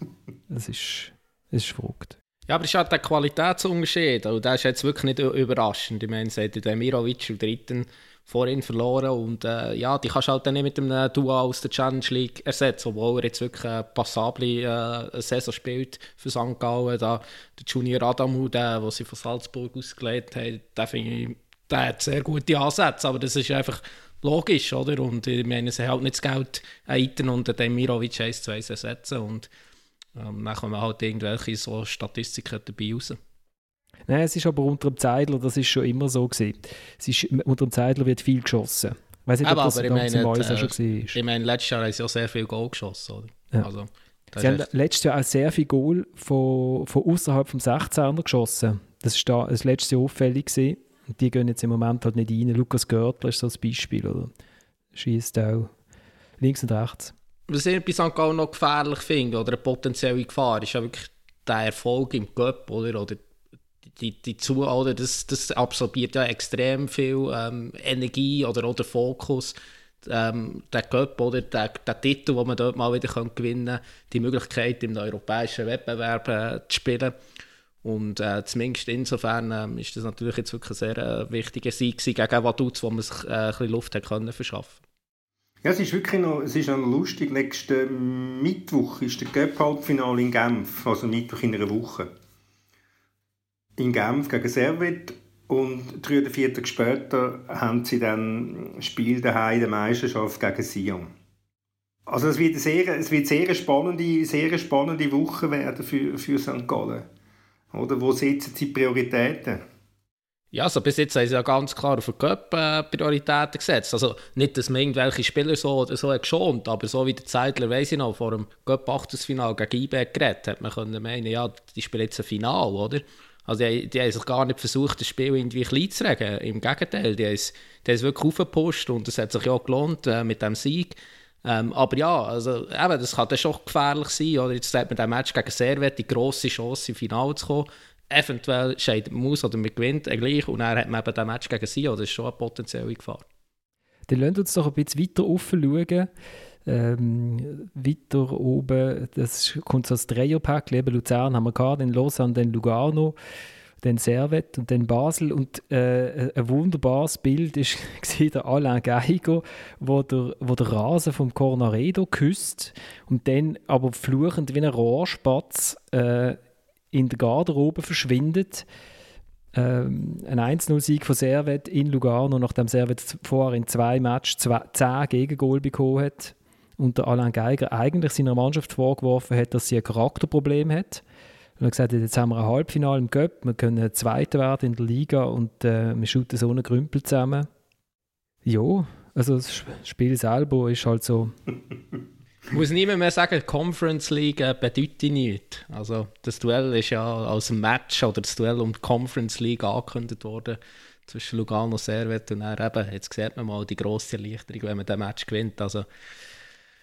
Das ist, das ist verrückt. Ja, aber es ist halt der Qualitätsunterschied. Und das ist jetzt wirklich nicht überraschend. Ich meine, seit Demirovic und dritten vorhin verloren und äh, ja, die kannst du halt dann nicht mit einem Duo aus der Challenge League ersetzen, obwohl er jetzt wirklich eine passable äh, Saison spielt für St. Gallen. Da, der Junior Adamu, der, den sie von Salzburg ausgelegt haben, der ich, der hat sehr gute Ansätze, aber das ist einfach logisch, oder? Und ich meine, sie haben halt nicht das Geld, einen und den Mirovic 1-2 ersetzen und ähm, dann kommen halt irgendwelche so Statistiken dabei raus. Nein, es ist aber unter dem Zeidler, das ist schon immer so gewesen. Es ist, unter dem Zeidler wird viel geschossen. Ich weiß nicht, aber, ob das aber ich meine, äh, schon war. Ich meine, letztes Jahr haben sie auch sehr viel Goal geschossen, oder? Ja. Also, sie haben letztes Jahr auch sehr viel Goal von, von außerhalb vom 16er geschossen. Das war das letzte Jahr auffällig. Gewesen. Und die gehen jetzt im Moment halt nicht rein. Lukas Görtler ist so ein Beispiel. Oder? Schießt auch links und rechts. Was ich bei St. Gallen noch gefährlich finde, oder eine potenzielle Gefahr, ist ja wirklich der Erfolg im Cup, oder? oder die, die zu, oder das, das absorbiert ja extrem viel ähm, Energie oder auch der Fokus. Ähm, der Cup oder der, der Titel, den man dort mal wieder gewinnen kann, die Möglichkeit, im europäischen Wettbewerb äh, zu spielen. Und äh, zumindest insofern äh, ist das natürlich jetzt wirklich ein sehr äh, wichtiger Sieg gegen Vaduz, wo man sich äh, ein bisschen Luft hat können verschaffen ja, es ist wirklich noch, es ist noch lustig. Nächsten Mittwoch ist der Cup-Halbfinale in Genf, also Mittwoch in einer Woche in Genf gegen Servet und drei oder vier Tage später haben sie dann Spiel daheim der Meisterschaft gegen Sion. Also es wird, sehr, es wird sehr spannende, sehr spannende Woche werden für, für St. Gallen. Oder wo setzen sie Prioritäten? Ja, also bis jetzt haben sie ja ganz klar auf den Cup äh, Prioritäten gesetzt. Also nicht, dass man irgendwelche Spieler so oder so geschont aber so wie der Zeitler, weiss ich noch, vor dem Cup Achtelfinal gegen IBE geredet, hat man können meinen, ja, die spielen jetzt ein Final, oder? Also die, die haben sich gar nicht versucht, das Spiel irgendwie klein zu regen. Im Gegenteil, die haben es, wirklich aufgepusht und es hat sich ja gelohnt äh, mit dem Sieg. Ähm, aber ja, also, eben, das kann dann schon gefährlich sein. Oder jetzt hat man den Match gegen Servet die grosse Chance, im Finale zu kommen. Eventuell scheidet man aus oder man gewinnt äh, gleich und dann hat man eben den Match gegen sie. Das ist schon eine potenzielle Gefahr. Dann lasst uns doch ein bisschen weiter offen schauen. Ähm, weiter oben, das kommt so als Dreierpack, eben Luzern haben wir gehabt, dann Lausanne, dann Lugano, dann Servet und dann Basel. Und äh, ein wunderbares Bild ist der Alain Geiger, wo der, wo der Rasen vom Cornaredo küsst und dann aber fluchend wie ein Rohrspatz äh, in der Garderobe verschwindet. Ähm, ein 1-0-Sieg von Servet in Lugano, nachdem Servet vorher in zwei Matches 10 Gegengol bekommen hat und der Alain Geiger eigentlich seiner Mannschaft vorgeworfen hat, dass sie ein Charakterproblem hat. Und er gesagt hat, jetzt haben wir ein Halbfinale im Cup, wir können Zweiter werden in der Liga und äh, wir shooten so einen Grümpel zusammen. Ja, also das Spiel selber ist halt so... Muss niemand mehr sagen, Conference League äh, bedeutet nichts. Also das Duell ist ja als Match oder das Duell um die Conference League angekündigt worden zwischen Lugano Servet und dann eben, jetzt sieht man mal die grosse Erleichterung, wenn man den Match gewinnt. Also,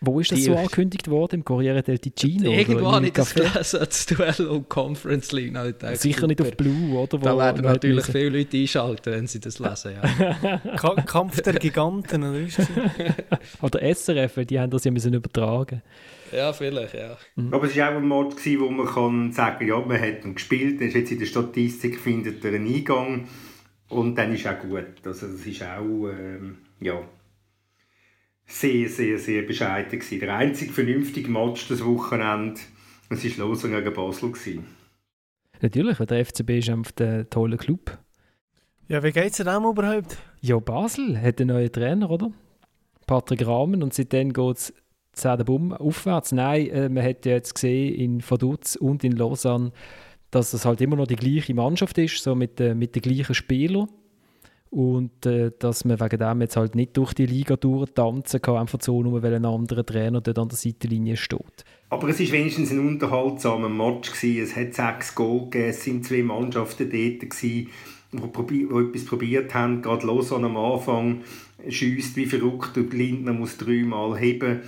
Wo ist das die, so angekündigt worden? Im Corriere del Ticino? Irgendwo habe ich das gelesen, das Duell um Conference League. No, Sicher nicht auf Blue, oder? Da werden natürlich viele Leute einschalten, wenn sie das lesen. Ja. Kampf der Giganten, oder Oder SRF, die haben das ja müssen übertragen ja, vielleicht, ja. Mhm. Aber es war auch ein Mod, wo man kann sagen ja, man hat ihn gespielt, er ist jetzt in der Statistik, findet er einen Eingang und dann ist auch gut. Also das ist auch, ähm, ja, sehr, sehr, sehr bescheiden gewesen. Der einzige vernünftige Match das Wochenende, es war Lausanne gegen Basel. Gewesen. Natürlich, weil der FCB ist einfach der tolle Club. Ja, wie geht es dem überhaupt? Ja, Basel hat einen neuen Trainer, oder? Patrick Rahmen und seitdem geht es Bumm aufwärts. Nein, äh, man hat ja jetzt gesehen in Vaduz und in Lausanne, dass es halt immer noch die gleiche Mannschaft ist, so mit, äh, mit den gleichen Spielern. Und äh, dass man wegen dem jetzt halt nicht durch die Liga durchtanzen kann, einfach so, nur weil ein anderer Trainer dort an der Seitenlinie steht. Aber es war wenigstens ein unterhaltsamer Match. Gewesen. Es hat sechs Goal gegeben, es sind zwei Mannschaften dort, gewesen, die, die etwas probiert haben. Gerade Lausanne am Anfang schießt wie verrückt und Lindner muss dreimal heben.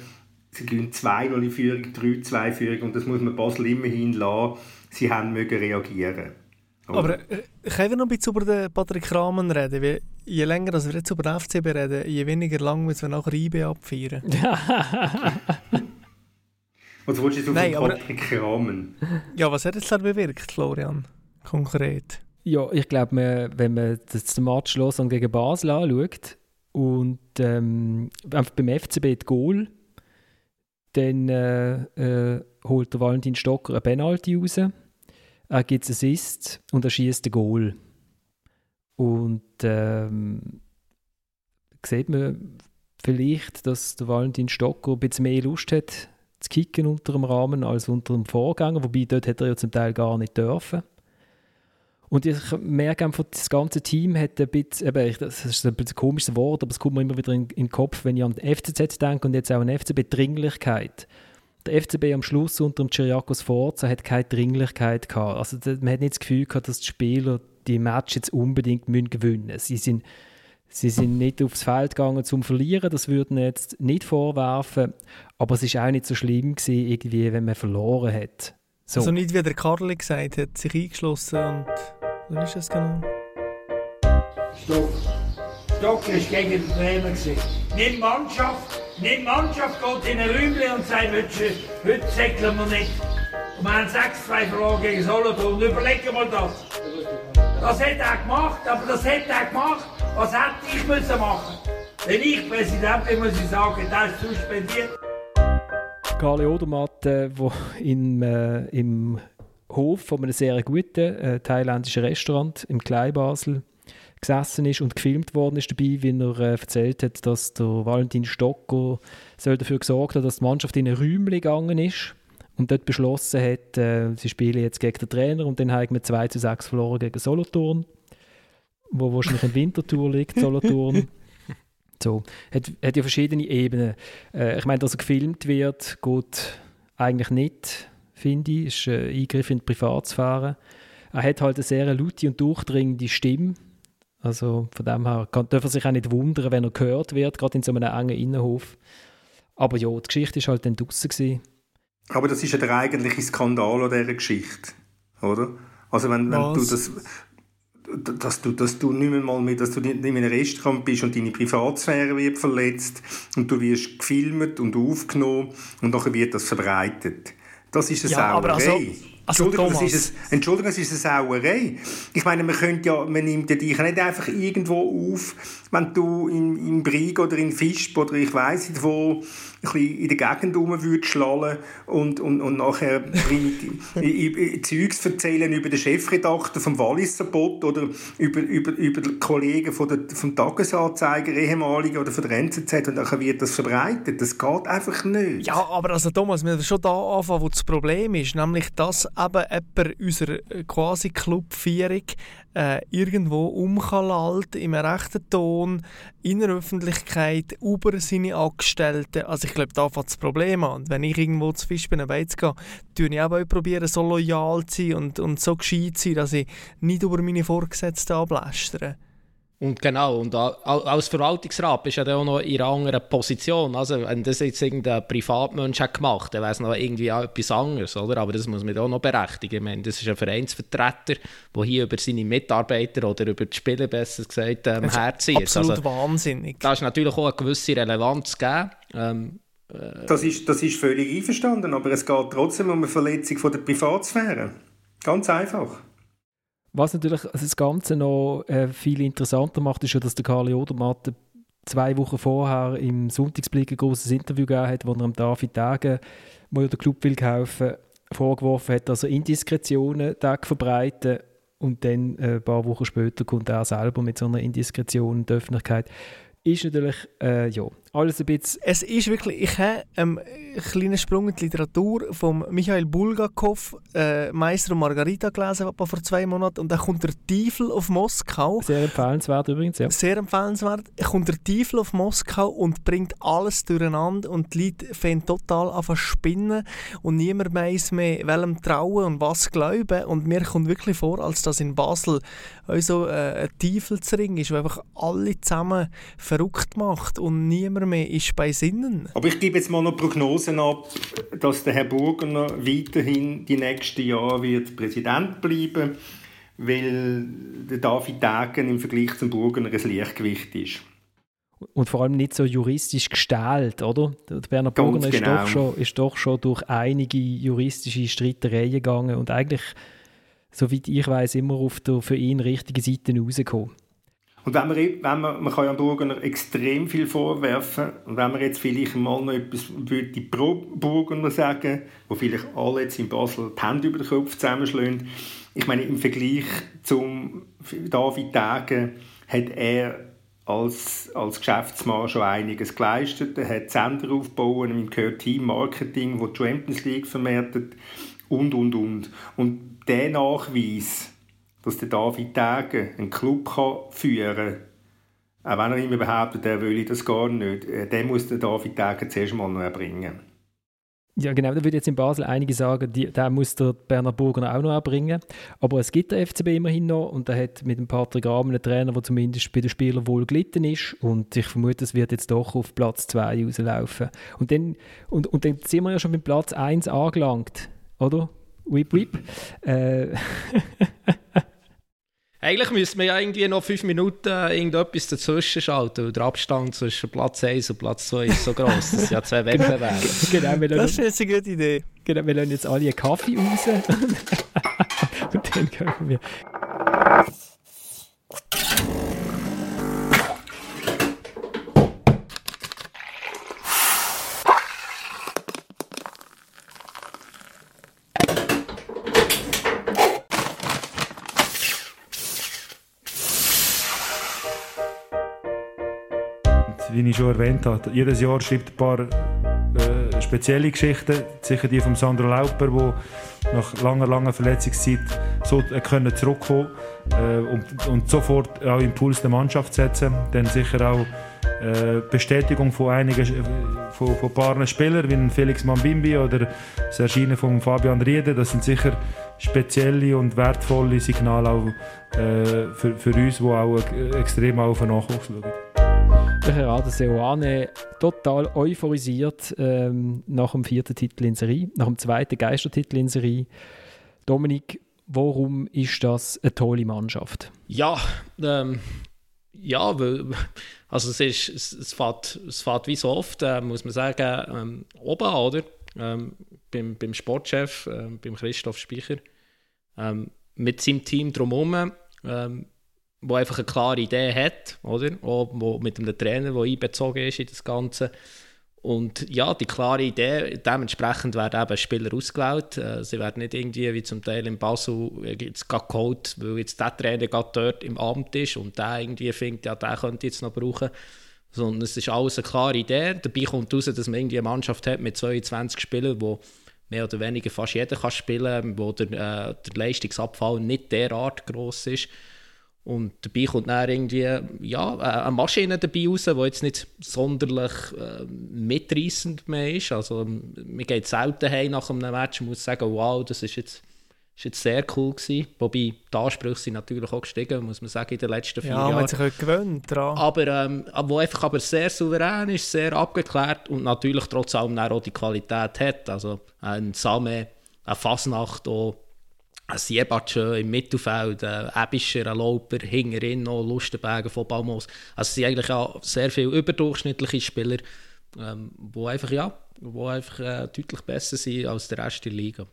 Sie gehen 2-0 in Führung, 3-2 Führung und das muss man Basel immerhin lassen. Sie haben mögen reagieren. Oder? Aber äh, können wir noch ein bisschen über den Patrick Rahmen reden? Weil je länger wir jetzt über den FCB reden, je weniger lang müssen wir nachher IB abfeiern. was willst du jetzt auf Nein, Patrick Rahmen? Ja, was hat es da bewirkt, Florian? Konkret. Ja, ich glaube, wenn man das Match los gegen Basel anschaut und ähm, einfach beim FCB das Goal dann äh, äh, holt der Valentin Stocker eine Penalty raus. Er gibt Assist und er schießt ein Goal. Und ähm, sieht man vielleicht, dass der Valentin Stocker ein bisschen mehr Lust hat, zu kicken unter dem Rahmen als unter dem Vorgänger, wobei dort hätte er ja zum Teil gar nicht dürfen. Und ich merke einfach, das ganze Team hat ein bisschen, eben, das ist ein, bisschen komisches Wort, aber es kommt mir immer wieder in, in den Kopf, wenn ich an den FCZ denke und jetzt auch an FCB Dringlichkeit. Der FCB am Schluss unter dem Chiriakos Forza hat keine Dringlichkeit gehabt. Also man hat nicht das Gefühl gehabt, dass die Spieler die Match jetzt unbedingt gewinnen müssen. Sie sind, sie sind nicht aufs Feld gegangen zum Verlieren, das würden jetzt nicht vorwerfen, aber es ist auch nicht so schlimm gewesen, irgendwie, wenn man verloren hat. So. Also nicht wie der Karli gesagt hat, sich eingeschlossen und was ist das genau? Stock. Stock ist gegen den Trainer. Nimm Mannschaft, nimm Mannschaft, geht in ein Räumchen und sagt, heute, säckeln wir nicht. Und wir haben 6-2 verloren gegen Solothurn. Überleg mal das. Das hat er gemacht, aber das hat er gemacht. Was hätte ich müssen machen Wenn ich Präsident bin, muss ich sagen, das ist suspendiert. Carly Odermatt, der im, äh, im Hof von einem sehr guten äh, thailändischen Restaurant im Kleinbasel gesessen ist und gefilmt worden ist dabei, wie er äh, erzählt hat, dass der Valentin Stocker soll dafür gesorgt hat, dass die Mannschaft in ein Räumchen gegangen ist und dort beschlossen hat, äh, sie spielen jetzt gegen den Trainer und dann haben wir 2 zu 6 verloren gegen Solothurn, wo wahrscheinlich in Winterthur liegt, Solothurn. So, hat, hat ja verschiedene Ebenen. Äh, ich meine, dass er gefilmt wird, geht eigentlich nicht finde ich. Ist ein Eingriff in die Privatsphäre. Er hat halt eine sehr laute und durchdringende Stimme. Also von dem her kann, darf er sich auch nicht wundern, wenn er gehört wird, gerade in so einem engen Innenhof. Aber ja, die Geschichte war halt dann draussen. Gewesen. Aber das ist ja der eigentliche Skandal an dieser Geschichte, oder? Also wenn, wenn du das dass du, dass du nicht mehr mal mit, dass du nicht in einem Restaurant bist und deine Privatsphäre wird verletzt und du wirst gefilmt und aufgenommen und nachher wird das verbreitet. Das ist eine ja, Sauerei. Also, Entschuldigung, das ist ein, Entschuldigung, das ist eine Sauerei. Ich meine, man, könnte ja, man nimmt ja dich nicht einfach irgendwo auf, wenn du in, in Brig oder in Fischb oder ich weiss nicht wo bisschen in der Gegend rum schlagen und, und, und nachher Zeugs erzählen über den Chefredakteur vom Walliser Bot oder über, über, über Kollegen von der, vom Tagesanzeiger, ehemaligen oder von der NZZ und dann wird das verbreitet. Das geht einfach nicht. Ja, aber also Thomas, wir müssen schon da anfangen, wo das Problem ist, nämlich dass eben jemand unserer quasi Clubführung äh, irgendwo umkalalt im rechten Ton in der Öffentlichkeit über seine Angestellten. Also ich glaube, da fängt das Problem an. Und wenn ich irgendwo zu Fisch bin, Beiz gehe, ich auch probieren, so loyal zu sein und, und so gescheit zu sein, dass ich nicht über meine Vorgesetzten ablästere. Und genau, und als Verwaltungsrat bist du ja auch noch in einer anderen Position. Also, wenn das jetzt irgendein Privatmensch hat gemacht, dann wäre es noch irgendwie auch etwas anderes, oder? Aber das muss man auch noch berechtigen. Ich meine, das ist ein Vereinsvertreter, der hier über seine Mitarbeiter oder über die Spieler, besser gesagt, ähm, herzieht. Absolut also, wahnsinnig. Da ist natürlich auch eine gewisse Relevanz gegeben. Ähm, äh, das, ist, das ist völlig einverstanden, aber es geht trotzdem um eine Verletzung von der Privatsphäre. Ganz einfach. Was natürlich das Ganze noch äh, viel interessanter macht, ist ja, dass der Karl Odermatt zwei Wochen vorher im Sonntagsblick ein großes Interview gegeben hat, wo er am David Tage, wo er den Club will kaufen, vorgeworfen hat, dass er Indiskretionen verbreiten und dann äh, ein paar Wochen später kommt er selber mit so einer Indiskretion in die Öffentlichkeit. Ist natürlich, äh, ja, alles ein bisschen... Es ist wirklich, ich habe einen kleinen Sprung in die Literatur von Michael Bulgakov, äh, Meister und Margarita gelesen, vor zwei Monaten, und da kommt der Teufel auf Moskau. Sehr empfehlenswert übrigens, ja. Sehr empfehlenswert. Er kommt der Teufel auf Moskau und bringt alles durcheinander und die Leute fangen total an zu spinnen und niemand weiss mehr, welchem trauen und was glauben und mir kommt wirklich vor, als das in Basel also, äh, ein Teufelsring ist, der einfach alle zusammen verrückt macht und niemand mehr ist bei Sinnen. Aber ich gebe jetzt mal noch Prognosen ab, dass der Herr Burgener weiterhin die nächsten Jahre wird Präsident bleiben weil der David Degen im Vergleich zum Burgener ein Leichtgewicht ist. Und vor allem nicht so juristisch gestellt, oder? Der Berner Burgener genau. ist, doch schon, ist doch schon durch einige juristische Streitereien gegangen und eigentlich, soweit ich weiß, immer auf der für ihn richtigen Seite rausgekommen. Und wenn man, wenn man, man kann ja Burgener extrem viel vorwerfen, und wenn man jetzt vielleicht mal noch etwas würde pro Burgener sagen, wo vielleicht alle jetzt in Basel die Hände über den Kopf zusammenschlagen, ich meine, im Vergleich zum David Tage hat er als, als Geschäftsmann schon einiges geleistet. Er hat Sender aufgebaut, ihm gehört Team Marketing, wo die Champions League vermerkt und, und, und. Und der Nachweis, dass der David Tage einen Club führen kann, auch wenn er immer behauptet, er will das gar nicht, äh, den muss der David Tage zuerst mal noch erbringen. Ja, genau, da würde jetzt in Basel einige sagen, die, der muss der Berner Burger auch noch erbringen. Aber es gibt der FCB immerhin noch und er hat mit dem Patrick Rahmen einen Trainer, der zumindest bei den Spielern wohl gelitten ist. Und ich vermute, es wird jetzt doch auf Platz 2 rauslaufen. Und dann, und, und dann sind wir ja schon mit Platz 1 angelangt, oder? Whip, whip. Äh, Eigentlich müsste man ja irgendwie noch fünf Minuten irgendetwas dazwischen schalten, weil der Abstand zwischen Platz 1 und Platz 2 ist so groß. Das sind ja zwei genau. Wettbewerbe. genau, wir das ist jetzt eine gute Idee. Genau, wir lassen jetzt alle einen Kaffee raus. und dann können wir. Wie ich schon erwähnt habe, jedes Jahr schreibt ein paar äh, spezielle Geschichten. Sicher die von Sandro Lauper, wo nach langer, langer Verletzungszeit so äh, können zurückkommen äh, und, und sofort auch Impuls der Mannschaft setzen. Dann sicher auch äh, Bestätigung von einigen äh, von, von paar Spielern wie Felix Mambimbi oder das Erscheinen von Fabian Riede. Das sind sicher spezielle und wertvolle Signale auch äh, für, für uns, die auch extrem auf den Nachwuchs schauen. Der Herr Seoane total euphorisiert ähm, nach dem vierten Titel in Serie, nach dem zweiten Geistertitel in Serie. Dominik, warum ist das eine tolle Mannschaft? Ja, ähm, ja, also es ist, es, es, fährt, es fährt wie so oft, äh, muss man sagen, ähm, oben, oder? Ähm, beim, beim Sportchef, äh, beim Christoph Speicher, ähm, mit seinem Team drumherum, ähm, wo einfach eine klare Idee hat, oder? Auch wo mit einem Trainer, der einbezogen ist in das Ganze. Und ja, die klare Idee, dementsprechend werden eben Spieler ausgewählt. Äh, sie werden nicht irgendwie, wie zum Teil in Basel, jetzt geholt, weil jetzt der Trainer gerade dort im Amt ist und der irgendwie findet, ja, der könnte jetzt noch brauchen. Sondern es ist alles eine klare Idee. Dabei kommt heraus, dass man irgendwie eine Mannschaft hat mit 22 Spielern, wo mehr oder weniger fast jeder kann spielen kann, wo der, äh, der Leistungsabfall nicht derart groß ist Und dabei kommt dann irgendwie ja, eine Maschine dabei raus, die jetzt nicht sonderlich äh, mitreißend mehr ist. Also man geht selten heim nach einem Match und muss sagen, wow, das ist jetzt, ist jetzt sehr cool gewesen. Wobei die Ansprüche sind natürlich auch gestiegen, muss man sagen, in den letzten vier ja, Jahren. Ja, man hat sich auch gewöhnt daran. Aber ähm, wo einfach aber sehr souverän ist, sehr abgeklärt und natürlich trotz allem auch die Qualität hat. Also ein Same, eine Fasnacht auch Siebatschö im Mittelfeld, ein Ebischer, ein Lauper, hinterin noch Lustenberger von Balmos. Also es sind eigentlich auch sehr viele überdurchschnittliche Spieler, ähm, einfach, ja, wo einfach äh, deutlich besser sind als der Rest der Liga.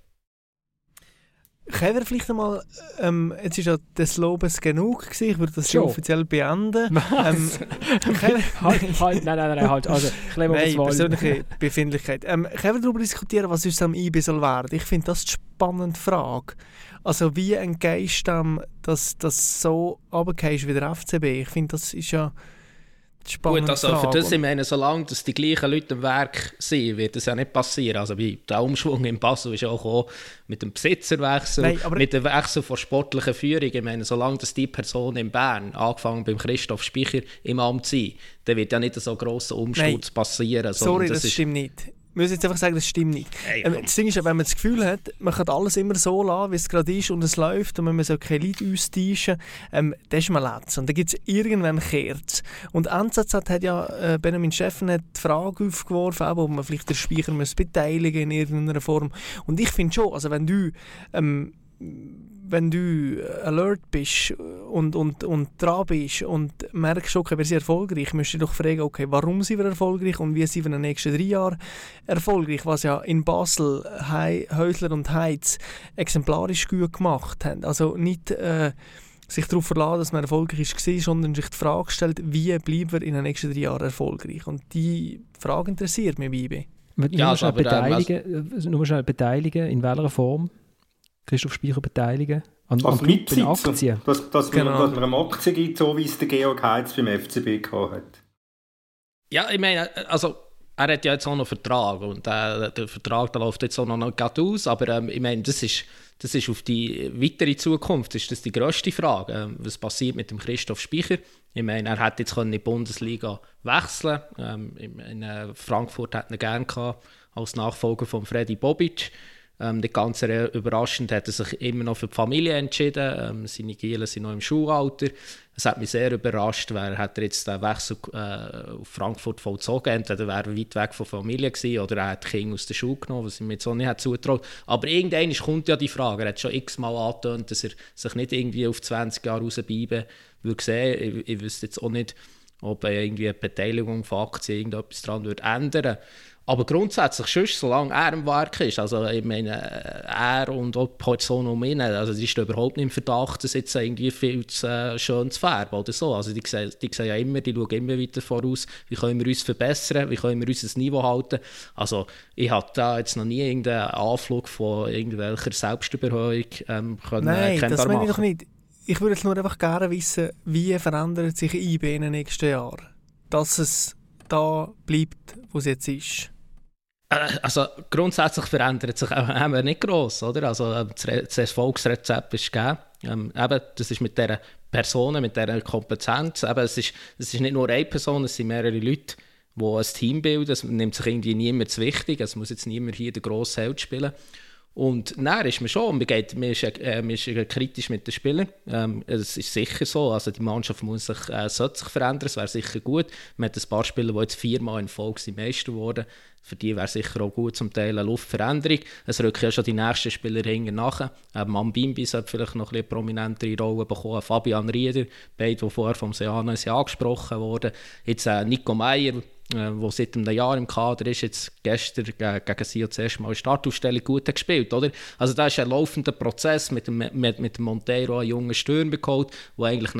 Können wir vielleicht einmal, ähm, jetzt ist ja des Lobes genug gewesen, ich würde das schon offiziell beenden. Was? Ähm, halt, halt, nein, nein, nein, halt, also, nein, persönliche Befindlichkeit. Ähm, können wir darüber diskutieren, was uns am IB soll werden? Ich finde das die spannende Frage. Also wie entgeist du dass das so runtergehst wie der FCB? Ich finde, das ist ja Spannend Gut, also für das, ich meine, solange dass die gleichen Leute im Werk sind, wird das ja nicht passieren. Also der Umschwung in Basel ist auch gekommen, mit dem Besitzerwechsel, Nein, mit dem Wechsel von sportlicher Führung. Ich meine, solange dass die Person in Bern, angefangen beim Christoph Speicher, im Amt sind, dann wird ja nicht so ein grosser Umsturz Nein. passieren. Sorry, das, das stimmt nicht müssen jetzt einfach sagen, das stimmt nicht. Hey, ähm, das Ding ist, wenn man das Gefühl hat, man kann alles immer so lassen, wie es gerade ist und es läuft und man soll keine Leute austauschen, ähm, dann ist man letzt. Und dann gibt es irgendwann Kerz. Und NZZ hat ja, äh, Benjamin Steffen hat die Frage aufgeworfen, ob man vielleicht den Speicher muss beteiligen in irgendeiner Form. Und ich finde schon, also wenn du ähm, wenn du alert bist und, und, und dran bist und merkst, okay, wir sind erfolgreich, musst du dich doch fragen, okay, warum sind wir erfolgreich und wie sind wir in den nächsten drei Jahren erfolgreich, was ja in Basel He Häusler und Heiz exemplarisch gut gemacht haben. Also nicht äh, sich darauf verlassen, dass man erfolgreich war, sondern sich die Frage stellt, wie bleiben wir in den nächsten drei Jahren erfolgreich. Und die Frage interessiert mich, Bibi. Ja, nur, schnell beteiligen, äh, nur schnell beteiligen, in welcher Form? Christoph Speicher beteiligen? An, also an Aktien? Dass, dass, genau. man, dass man eine Aktie gibt, so wie es der Georg Heitz beim FCB gehabt hat. Ja, ich meine, also er hat ja jetzt auch noch einen Vertrag und äh, der Vertrag der läuft jetzt auch noch nicht aus, aber ähm, ich meine, das ist, das ist auf die weitere Zukunft ist das die grösste Frage. Ähm, was passiert mit dem Christoph Speicher? Ich meine, er hätte jetzt in die Bundesliga wechseln ähm, in, in äh, Frankfurt hätte er gerne gehabt, als Nachfolger von Freddy Bobic. Ähm, nicht ganz überraschend hat er sich immer noch für die Familie entschieden. Ähm, seine Gielen sind noch im Schulalter. Es hat mich sehr überrascht, weil hat er jetzt den Wechsel äh, auf Frankfurt vollzogen. Entweder wäre er weit weg von Familie gewesen oder er hat Kinder aus der Schule genommen, was ihm jetzt auch nicht zutraut. Aber irgendwann kommt ja die Frage. Er hat schon x-mal angetönt, dass er sich nicht irgendwie auf 20 Jahre rausbleiben würde sehen. Ich, ich wüsste jetzt auch nicht, ob irgendwie eine Beteiligung von Aktien irgendetwas daran würde ändern würde. Aber grundsätzlich, sonst, solange er im Werk ist, also ich meine, er und auch die Person um ihn, also die ist überhaupt nicht im Verdacht, dass jetzt irgendwie viel zu äh, schön zu färben oder so. Also die sehen, die sehen ja immer, die schauen immer weiter voraus, wie können wir uns verbessern, wie können wir unser Niveau halten. Also ich habe da jetzt noch nie irgendeinen Anflug von irgendwelcher Selbstüberhöhung ähm, können Nein, das meine ich doch nicht. Ich würde jetzt nur einfach gerne wissen, wie verändert sich IB in den nächsten Jahren, dass es da bleibt, wo es jetzt ist? Äh, also grundsätzlich verändert sich auch nicht gross, oder? Also ähm, das Erfolgsrezept ist gegeben. Ähm, das ist mit dieser Person, mit dieser Kompetenz. Eben, es, ist, es ist nicht nur eine Person, es sind mehrere Leute, die ein Team bilden. Es nimmt sich irgendwie niemand zu wichtig. Es muss jetzt niemand hier den grossen Held spielen. Und dann ist man schon, man, geht, man, ist, äh, man ist kritisch mit den Spielern. Ähm, es ist sicher so, also die Mannschaft muss sich, äh, sollte sich verändern, es wäre sicher gut. Man hat ein paar Spieler, die jetzt viermal in Folge sind Meister wurden. Für die wäre sicher auch gut zum Teil eine Luftveränderung. Es rücken ja schon die nächsten Spieler hinten nach. Ähm, Mambimbi sollte vielleicht noch eine prominentere Rolle bekommen. Fabian Rieder, beide, die vorher vom Seano angesprochen wurden. Jetzt äh, Nico Meyer, äh, seit einem Jahr im Kader ist, jetzt gestern gegen sie das erste Mal Startaufstellung gut gespielt, oder? Also da ist ein laufender Prozess mit dem, mit, mit dem Monteiro einen jungen Stürmer geholt, der eigentlich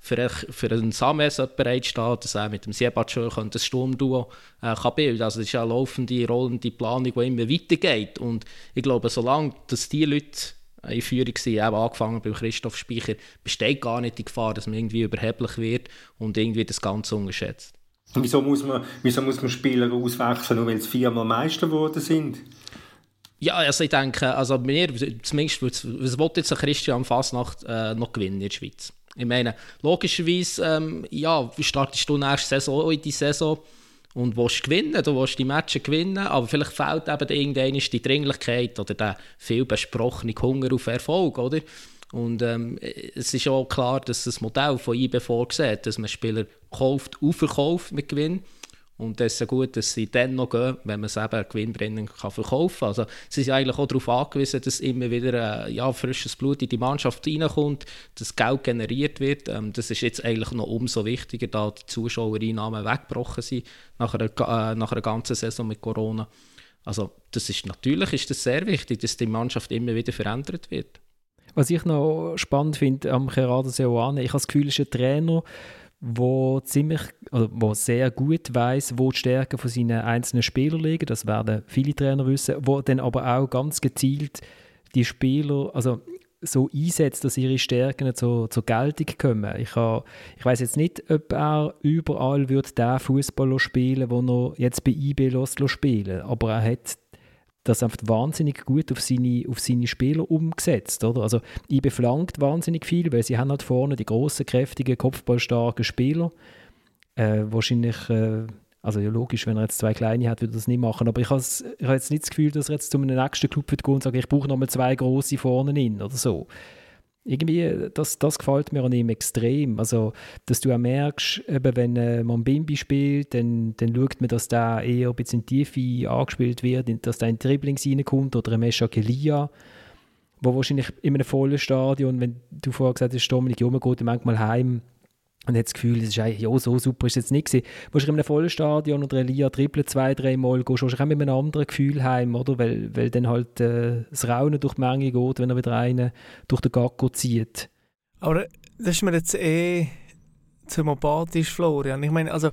für, für einen Sames bereit steht, dass er mit dem Siebatschö ein Sturmduo äh, kann bilden Also das ist eine laufende, rollende Planung, die immer weitergeht und ich glaube, solange dass die Leute in Führung sind, eben angefangen beim Christoph Speicher, besteht gar nicht die Gefahr, dass man irgendwie überheblich wird und irgendwie das Ganze unterschätzt. Wieso muss man, wieso muss man Spieler auswechseln, nur weil sie viermal Meister geworden sind? Ja, also ich denke, also mir, zumindest, was will jetzt Christian Fasnacht äh, noch gewinnen in der Schweiz? Ich meine, logischerweise, ähm, ja, startest du nächste Saison in die Saison und willst gewinnen, du willst die Matches gewinnen, aber vielleicht fehlt eben irgendeine die Dringlichkeit oder der viel besprochene Hunger auf Erfolg, oder? Und ähm, es ist auch klar, dass das Modell von IB vorsieht, dass man Spieler kauft, verkauft mit Gewinn. Und es ist gut, dass sie dann noch gehen, wenn man es eben gewinnbringend kann verkaufen kann. Also sie sind eigentlich auch darauf angewiesen, dass immer wieder äh, ja, frisches Blut in die Mannschaft reinkommt, dass Geld generiert wird. Ähm, das ist jetzt eigentlich noch umso wichtiger, da die Zuschauereinnahmen weggebrochen sind nach einer, äh, nach einer ganzen Saison mit Corona. Also das ist, natürlich ist das sehr wichtig, dass die Mannschaft immer wieder verändert wird. Was ich noch spannend finde am Gerardo Seoane, ich habe das Gefühl, ist ein Trainer, wo ziemlich, also wo sehr gut weiß, wo die Stärken von seinen einzelnen Spielern liegen. Das werden viele Trainer wissen, wo dann aber auch ganz gezielt die Spieler, also so einsetzt, dass ihre Stärken zur, zur Geltung kommen. Ich, ich weiß jetzt nicht, ob er überall wird den Fußball spielen, wo er jetzt bei IB spielen, aber er hat das einfach wahnsinnig gut auf seine, auf seine Spieler umgesetzt. Oder? Also, ich beflankt wahnsinnig viel, weil sie haben halt vorne die grossen, kräftigen, kopfballstarken Spieler. Äh, wahrscheinlich, äh, also ja, logisch, wenn er jetzt zwei kleine hat, würde er das nicht machen. Aber ich habe jetzt nicht das Gefühl, dass er jetzt zu einem nächsten Club wird gehen und sagt, ich brauche nochmal zwei große vorne hin oder so irgendwie, das, das gefällt mir an ihm extrem. Also, dass du auch merkst, eben, wenn äh, man Bimbi spielt, dann, dann schaut man, dass der eher ein bisschen Tiefe angespielt wird, dass da ein Dribblings reinkommt oder ein Mesha Kelia, wo wahrscheinlich in einem vollen Stadion, wenn du vorher gesagt hast, Dominik Junge geht manchmal heim, und hat das Gefühl, das ist eigentlich, ja, so super ist es jetzt nicht gewesen. Du in einem vollen Stadion oder Elia trippelt zwei, drei Mal, gehst du auch mit einem anderen Gefühl heim, oder? Weil, weil dann halt äh, das Raunen durch die Menge geht, wenn er wieder einen durch den Gacko zieht. Aber das ist mir jetzt eh zu apathisch, Florian. Ich meine, also,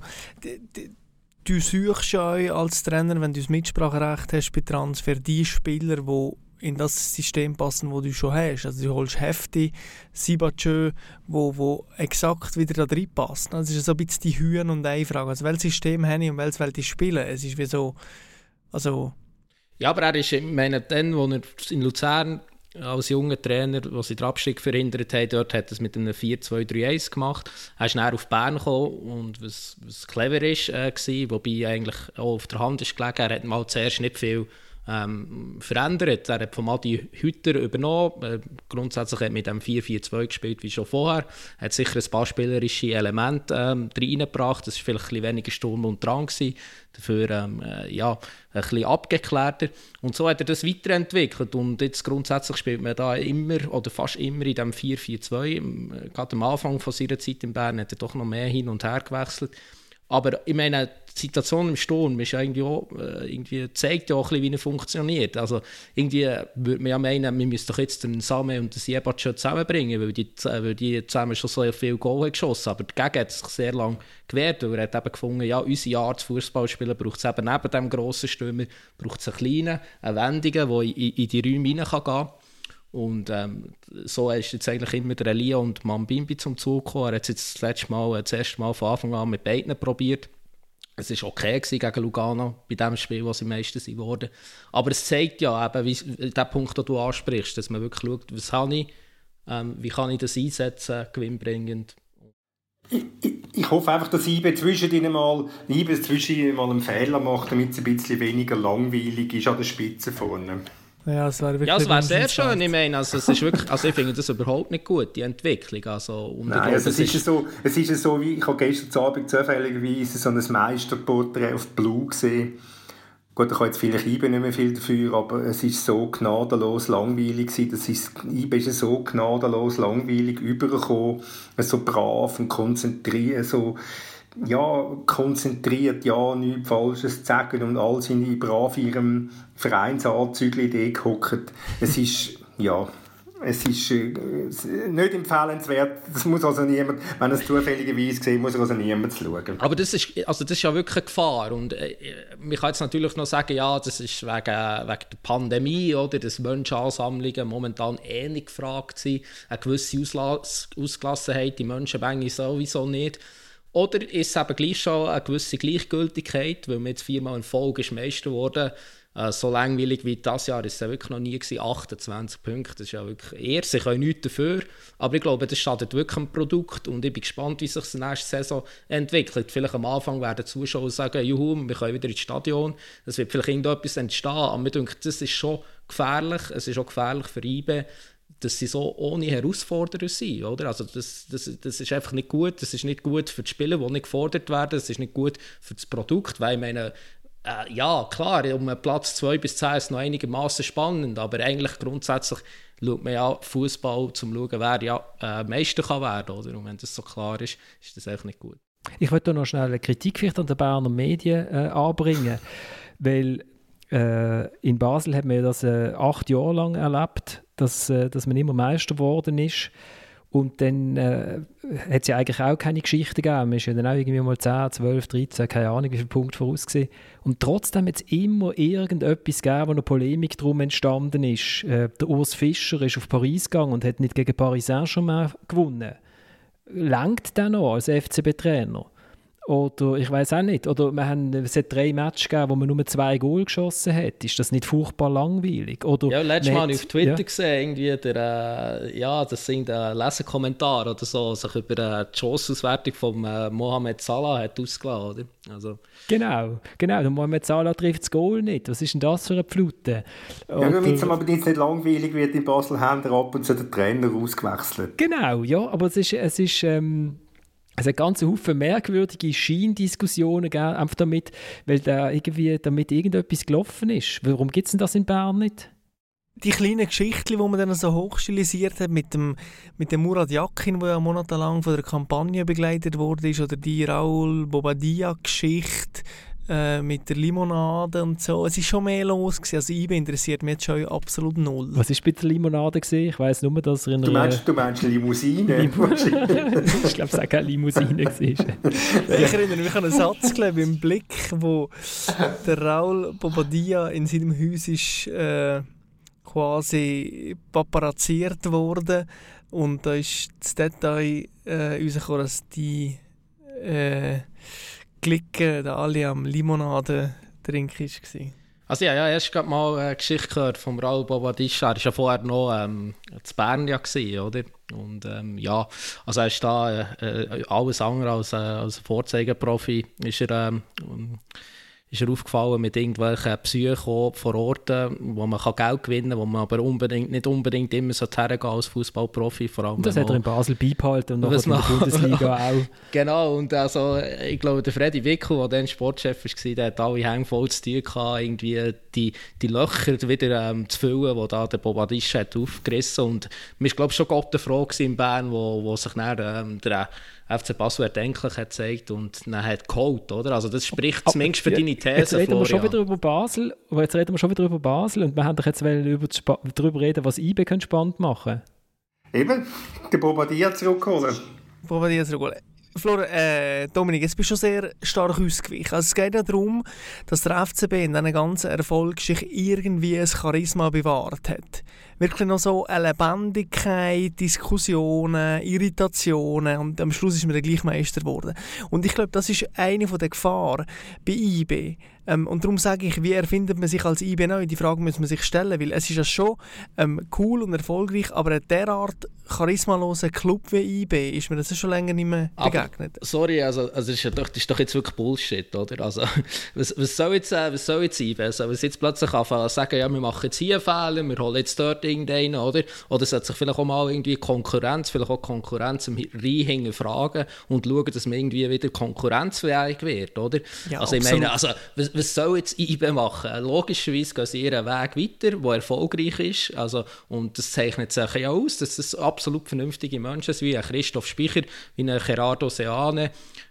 du suchst ja als Trainer, wenn du das Mitspracherecht hast bei Transfer, die Spieler, die in das System passen, wo du schon hast. Also du holst Hefti, Sibatschö, wo, wo exakt wieder da drin passen. Also es ist so ein bisschen die Hühn- und Ei-Frage. Also welches System habe ich und welches will ich spielen? Es ist wie so, also... Ja, aber er ist, ich meine, dann, wo er in Luzern als junger Trainer, der sie den Abstieg verhindert hat, dort hat er es mit einem 4-2-3-1 gemacht. Er ist dann auf Bern gekommen und was, was clever ist, äh, war, wobei eigentlich auch auf der Hand ist gelegen, er hat mal zuerst nicht viel ähm, verändert. Er hat von Adi Hütter übernommen. Äh, grundsätzlich hat er mit dem 4-4-2 gespielt wie schon vorher. Er hat sicher ein paar spielerische Elemente ähm, reingebracht. Das war vielleicht ein weniger Sturm und Drang. Dafür ähm, äh, ja, ein bisschen abgeklärter. Und so hat er das weiterentwickelt. Und jetzt grundsätzlich spielt man da immer oder fast immer in dem 4-4-2. Äh, gerade am Anfang von seiner Zeit in Bern hat er doch noch mehr hin und her gewechselt. Aber ich meine, die Situation im Sturm ist irgendwie, auch, äh, irgendwie zeigt ja auch ein bisschen, wie er funktioniert. Also irgendwie würde man ja meinen, wir müssen doch jetzt den Same und den Siebat schon zusammenbringen, weil die, weil die zusammen schon so viel Goal haben geschossen Aber dagegen hat sich sehr lange gewehrt, weil er hat eben gefunden, ja, unsere Art zu Fußballspielen braucht es eben neben dem grossen Stürmer, braucht es einen kleinen, einen wendigen, der in, in die Räume hinein kann und ähm, so ist jetzt eigentlich immer der Elia und Mambimbi zum Zug gekommen. Er hat es jetzt das letzte Mal, das erste Mal von Anfang an mit beiden probiert. Es war okay gegen Lugano, bei dem Spiel, wo sie meisten sind worden. Aber es zeigt ja eben, wie, der Punkt, den du ansprichst, dass man wirklich schaut, was habe ich, ähm, wie kann ich das einsetzen, gewinnbringend. Ich, ich, ich hoffe einfach, dass IBE zwischen mal, IBE zwischen mal einen Fehler macht, damit es ein bisschen weniger langweilig ist an der Spitze vorne. Ja, das wäre wirklich Ja, es wäre sehr schön. Ich meine, also, es ist wirklich, also ich finde das überhaupt nicht gut, die Entwicklung. Also, Nein, also es, ist so, es ist so, wie ich habe gestern Abend zufälligerweise so ein Meisterporträt auf Blue gesehen. Gut, ich habe jetzt vielleicht IBE nicht mehr viel dafür, aber es ist so gnadenlos langweilig gewesen. Das ist, IBE ist so gnadenlos langweilig übergekommen, so brav und konzentriert, so ja, konzentriert, ja, nichts Falsches zu sagen und all seine brav ihrem Vereinsanzügel gehockt. Es ist, ja, es ist äh, nicht empfehlenswert. Das muss also niemand, wenn es zufälligerweise sieht, muss also niemand schauen. Aber das ist, also das ist ja wirklich eine Gefahr. Und äh, man kann jetzt natürlich noch sagen, ja, das ist wegen, wegen der Pandemie oder dass Menschenansammlungen momentan eh nicht gefragt sind. Eine gewisse Auslas Ausgelassenheit, die Menschenmenge sowieso nicht. Oder ist es eben gleich schon eine gewisse Gleichgültigkeit, weil man jetzt viermal in Folge ist Meister geworden Äh, so langweilig wie das Jahr ist es wirklich noch nie gewesen. 28 Punkte, das ist ja wirklich eher. Sie können nichts dafür, aber ich glaube, das schadet wirklich am Produkt und ich bin gespannt, wie sich das nächste Saison entwickelt. Vielleicht am Anfang werden die Zuschauer sagen, juhu, wir können wieder ins Stadion, es wird vielleicht irgendetwas entstehen, aber mir denke, das ist schon gefährlich, es ist auch gefährlich für IBE, dass sie so ohne Herausforderer sind, oder? Also das, das, das ist einfach nicht gut, das ist nicht gut für die Spieler, die nicht gefordert werden, das ist nicht gut für das Produkt, weil ich meine, äh, ja, klar, um Platz 2 bis 10 ist noch einigermaßen spannend, aber eigentlich grundsätzlich schaut man ja Fußball zum schauen, wer ja äh, Meister kann werden, oder? Und wenn das so klar ist, ist das eigentlich nicht gut. Ich wollte noch schnell eine Kritik vielleicht an den Berner Medien äh, anbringen, weil äh, in Basel haben wir das äh, acht Jahre lang erlebt, dass, äh, dass man immer Meister geworden ist. Und dann äh, hat es ja eigentlich auch keine Geschichte gegeben. Man ist ja dann auch irgendwie mal 10, 12, 13, keine Ahnung, wie viele Punkte vorausgesehen. Und trotzdem hat es immer irgendetwas gegeben, wo eine Polemik darum entstanden ist. Äh, der Urs Fischer ist auf Paris gegangen und hat nicht gegen Paris Saint-Germain gewonnen. Langt der noch als FCB-Trainer? Oder ich weiß auch nicht. Oder wir haben, es hat drei Matches gegeben, wo man nur zwei Goal geschossen hat. Ist das nicht furchtbar langweilig? Oder ja, letztes Mal auf Twitter ja. gesehen, irgendwie der, äh, ja, das sind äh, Leserkommentare oder so, sich über äh, die Schossauswertung von äh, Mohamed Salah hat ausgeladen. Also. Genau, genau. Der Mohamed Salah trifft das Goal nicht. Was ist denn das für eine Flute? Ja, damit es aber nicht langweilig wird in Basel, haben ab und zu den Trainer ausgewechselt. Genau, ja, aber es ist, es ist ähm, es hat ganz Haufen merkwürdige Scheindiskussionen gegeben, einfach damit, weil da irgendwie damit irgendetwas gelaufen ist. Warum gibt es denn das in Bern nicht? Die kleinen Geschichten, die man dann so hochstilisiert hat, mit dem, mit dem Murat Yakin, der ja monatelang von der Kampagne begleitet wurde, oder die Raul Bobadilla-Geschichte, äh, mit der Limonade und so. Es war schon mehr los. Gewesen. Also IBE interessiert mich jetzt schon absolut null. Was war bei der Limonade? Gewesen? Ich weiss nur, dass er in du meinst, du meinst Limousine? Lim ich glaube, es war keine Limousine. ich erinnere mich an einen Satz glaube im Blick, wo der Raul Bobadilla in seinem Haus ist, äh, quasi paparazziert wurde und da ist das Detail äh, rausgekommen, dass die äh, Klicken, da alle am Limonade trinken war. Also ja, ja, erst gerade mal eine Geschichte gehört von Raul Bobadilla. Er war ja vorher noch ähm, zu Bern ja oder? Und ähm, ja, also er ist da äh, äh alles andere als, äh, als Vorzeigeprofi. Ist er, ähm, ist er aufgefallen mit irgendwelchen Psycho vor Ort, wo man kann Geld gewinnen kann, wo man aber unbedingt, nicht unbedingt immer so hergehen als Fußballprofi. Vor allem das hat er in Basel beibehalten und nachher in der Bundesliga auch. Genau, und also, ich glaube, der Freddy Wickel, der dann Sportchef war, der hat alle Hänge voll zu tun gehabt, irgendwie die, die Löcher wieder ähm, zu füllen, die da der Bobadisch hat aufgerissen. Und mir ist, glaube ich, schon Gott eine Frage in Bern, wo, wo sich dann ähm, der FC Basel erdenklich hat gezeigt und dann hat geholt, oder? Also das spricht aber, zumindest für ja, deine These, Jetzt reden wir schon wieder über Basel, aber jetzt reden wir schon wieder über Basel und wir haben doch jetzt über darüber reden, was IB spannend machen Eben, den Bobadilla zurückholen. Bobadilla zurückholen. Flor, äh, Dominik, jetzt bist du schon sehr stark ausgewichen. Also es geht ja darum, dass der FCB in diesem ganzen Erfolg sich irgendwie ein Charisma bewahrt hat wirklich noch so eine Lebendigkeit, Diskussionen, Irritationen und am Schluss ist man dann gleich Meister geworden. Und ich glaube, das ist eine der Gefahren bei IB. Ähm, und darum sage ich, wie erfindet man sich als IB neu? Die Frage muss man sich stellen, weil es ist ja schon ähm, cool und erfolgreich, aber ein derart charismaloser Club wie IB ist mir das schon länger nicht mehr begegnet. Aber, sorry, also, also das, ist ja doch, das ist doch jetzt wirklich Bullshit, oder? Also, was, was soll jetzt, äh, was soll jetzt IB? Also, was jetzt plötzlich anfangen sagen, ja, wir machen jetzt hier Fehler, wir holen jetzt dort irgendeinen, oder? Oder es hat sich vielleicht auch mal irgendwie Konkurrenz, vielleicht auch Konkurrenz im Rhein fragen und schauen, dass man irgendwie wieder konkurrenzfähig wird, oder? Ja, also ich meine, also, was, was soll jetzt IBE machen? Logischerweise gehen sie ihren Weg weiter, der erfolgreich ist, also, und das zeichnet sich ja aus, dass es absolut vernünftige Menschen sind, wie ein Christoph Speicher, wie ein Gerardo Seane,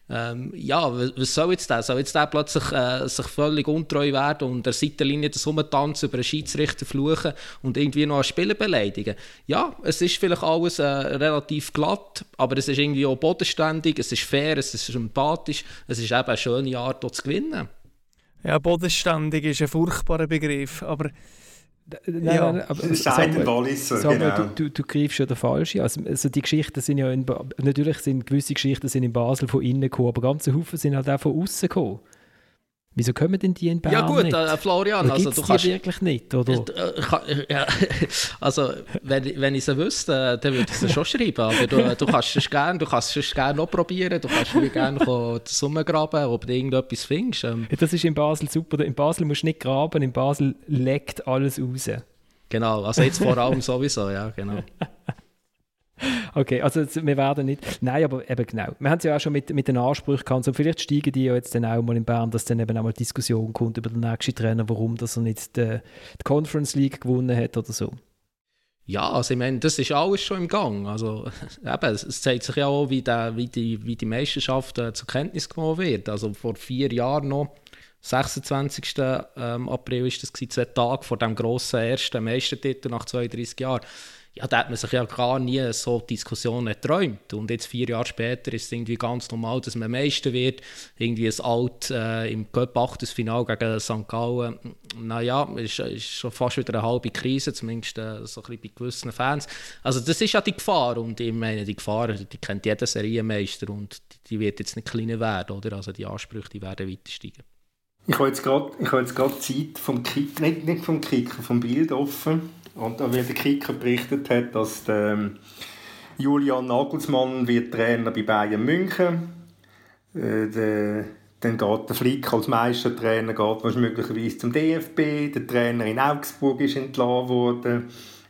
ähm, ja, was soll jetzt der? Soll jetzt der plötzlich äh, sich völlig untreu werden und der Seitenlinie das Rumtanzen über einen Schiedsrichter fluchen und irgendwie noch einen Spieler beleidigen? Ja, es ist vielleicht alles äh, relativ glatt, aber es ist irgendwie auch bodenständig, es ist fair, es ist sympathisch, es ist eben eine schöne Art, dort zu gewinnen. Ja, bodenständig ist ein furchtbarer Begriff, aber Nein, ja, nein, aber Samuel, Walliser, Samuel, genau. du, du, du greifst ja den Falschen. Also, also die Geschichten sind ja in, natürlich sind gewisse Geschichten sind in Basel von innen gekommen, aber ganze Haufen sind halt auch von außen gekommen. Wieso kommen denn die in Bern Ja gut, äh, Florian, also du kannst... wirklich nicht, oder? Äh, kann- ja, also, wenn, wenn ich sie wüsste, dann würde ich sie schon schreiben. Aber du, du kannst es gerne, du kannst es gerne noch probieren. Du kannst wie gerne zusammengraben, ob du irgendetwas findest. Ähm, Das ist in Basel super. In Basel musst du nicht graben, in Basel leckt alles raus. genau, also jetzt vor allem sowieso, ja, genau. Okay, also wir werden nicht. Nein, aber eben genau. Wir haben es ja auch schon mit, mit den Ansprüchen gehabt. Und vielleicht steigen die ja jetzt dann auch mal in Bern, dass dann eben auch mal Diskussion kommt über den nächsten Trainer, warum dass er nicht die, die Conference League gewonnen hat oder so. Ja, also ich meine, das ist alles schon im Gang. Also eben, es- zeigt sich ja auch, wie, der, wie, die, wie die Meisterschaft äh, zur Kenntnis genommen wird. Also vor vier Jahren noch, 26. ähm, April ist das gewesen, zwei Tage vor dem grossen ersten Meistertitel nach 32 Jahren. Ja, da hat man sich ja gar nie so Diskussionen geträumt. Und jetzt vier Jahre später ist es irgendwie ganz normal, dass man Meister wird. Irgendwie ein Alt äh, im Cup Achtelfinal gegen St. Gallen. Naja, ist, ist schon fast wieder eine halbe Krise, zumindest äh, so ein bisschen bei gewissen Fans. Also das ist ja die Gefahr. Und ich meine, die Gefahr, die kennt jeder Serienmeister und die, die wird jetzt nicht kleiner werden, oder? Also die Ansprüche, die werden weiter steigen. Ich habe jetzt gerade die Zeit vom Kick, nicht, nicht vom Kicker, vom Bild offen. Und weil der Kicker berichtet hat, dass der ähm, Julian Nagelsmann wird Trainer bei Bayern München. Äh, dann geht der Flick als Meistertrainer geht möglicherweise zum DFB. Der Trainer in Augsburg ist entlassen worden.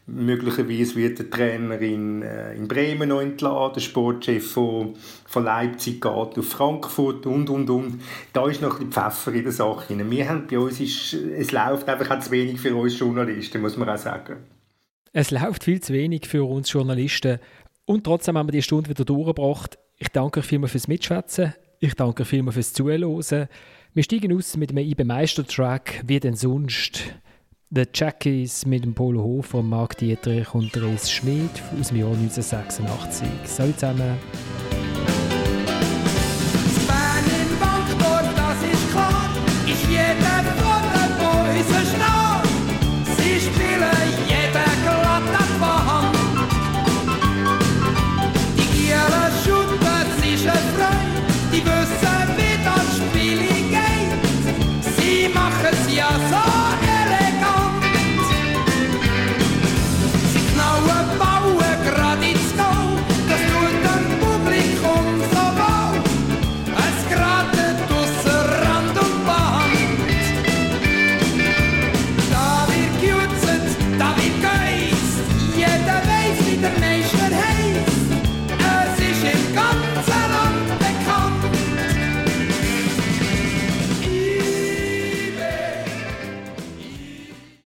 Möglicherweise wird der Trainer in, äh, in Bremen noch entlassen. Der Sportchef von, von Leipzig geht auf Frankfurt und, und, und. Da ist noch ein bisschen Pfeffer in der Sache. Wir haben bei uns, ist, es läuft einfach auch zu wenig für uns Journalisten, muss man auch sagen. Es läuft viel zu wenig für uns Journalisten. Und trotzdem haben wir die Stunde wieder durchgebracht. Ich danke euch vielmals fürs Mitschwätzen. Ich danke euch vielmals fürs Zuhören. Wir steigen aus mit einem IB Meister-Track, wie denn sonst. The Jackies mit dem Polo Hofer, Marc Dietrich und Therese Schmidt aus dem Jahr 1986. Salut zusammen. Das Bankboard, das ist klar, ist jeder von den Boys ein Staat.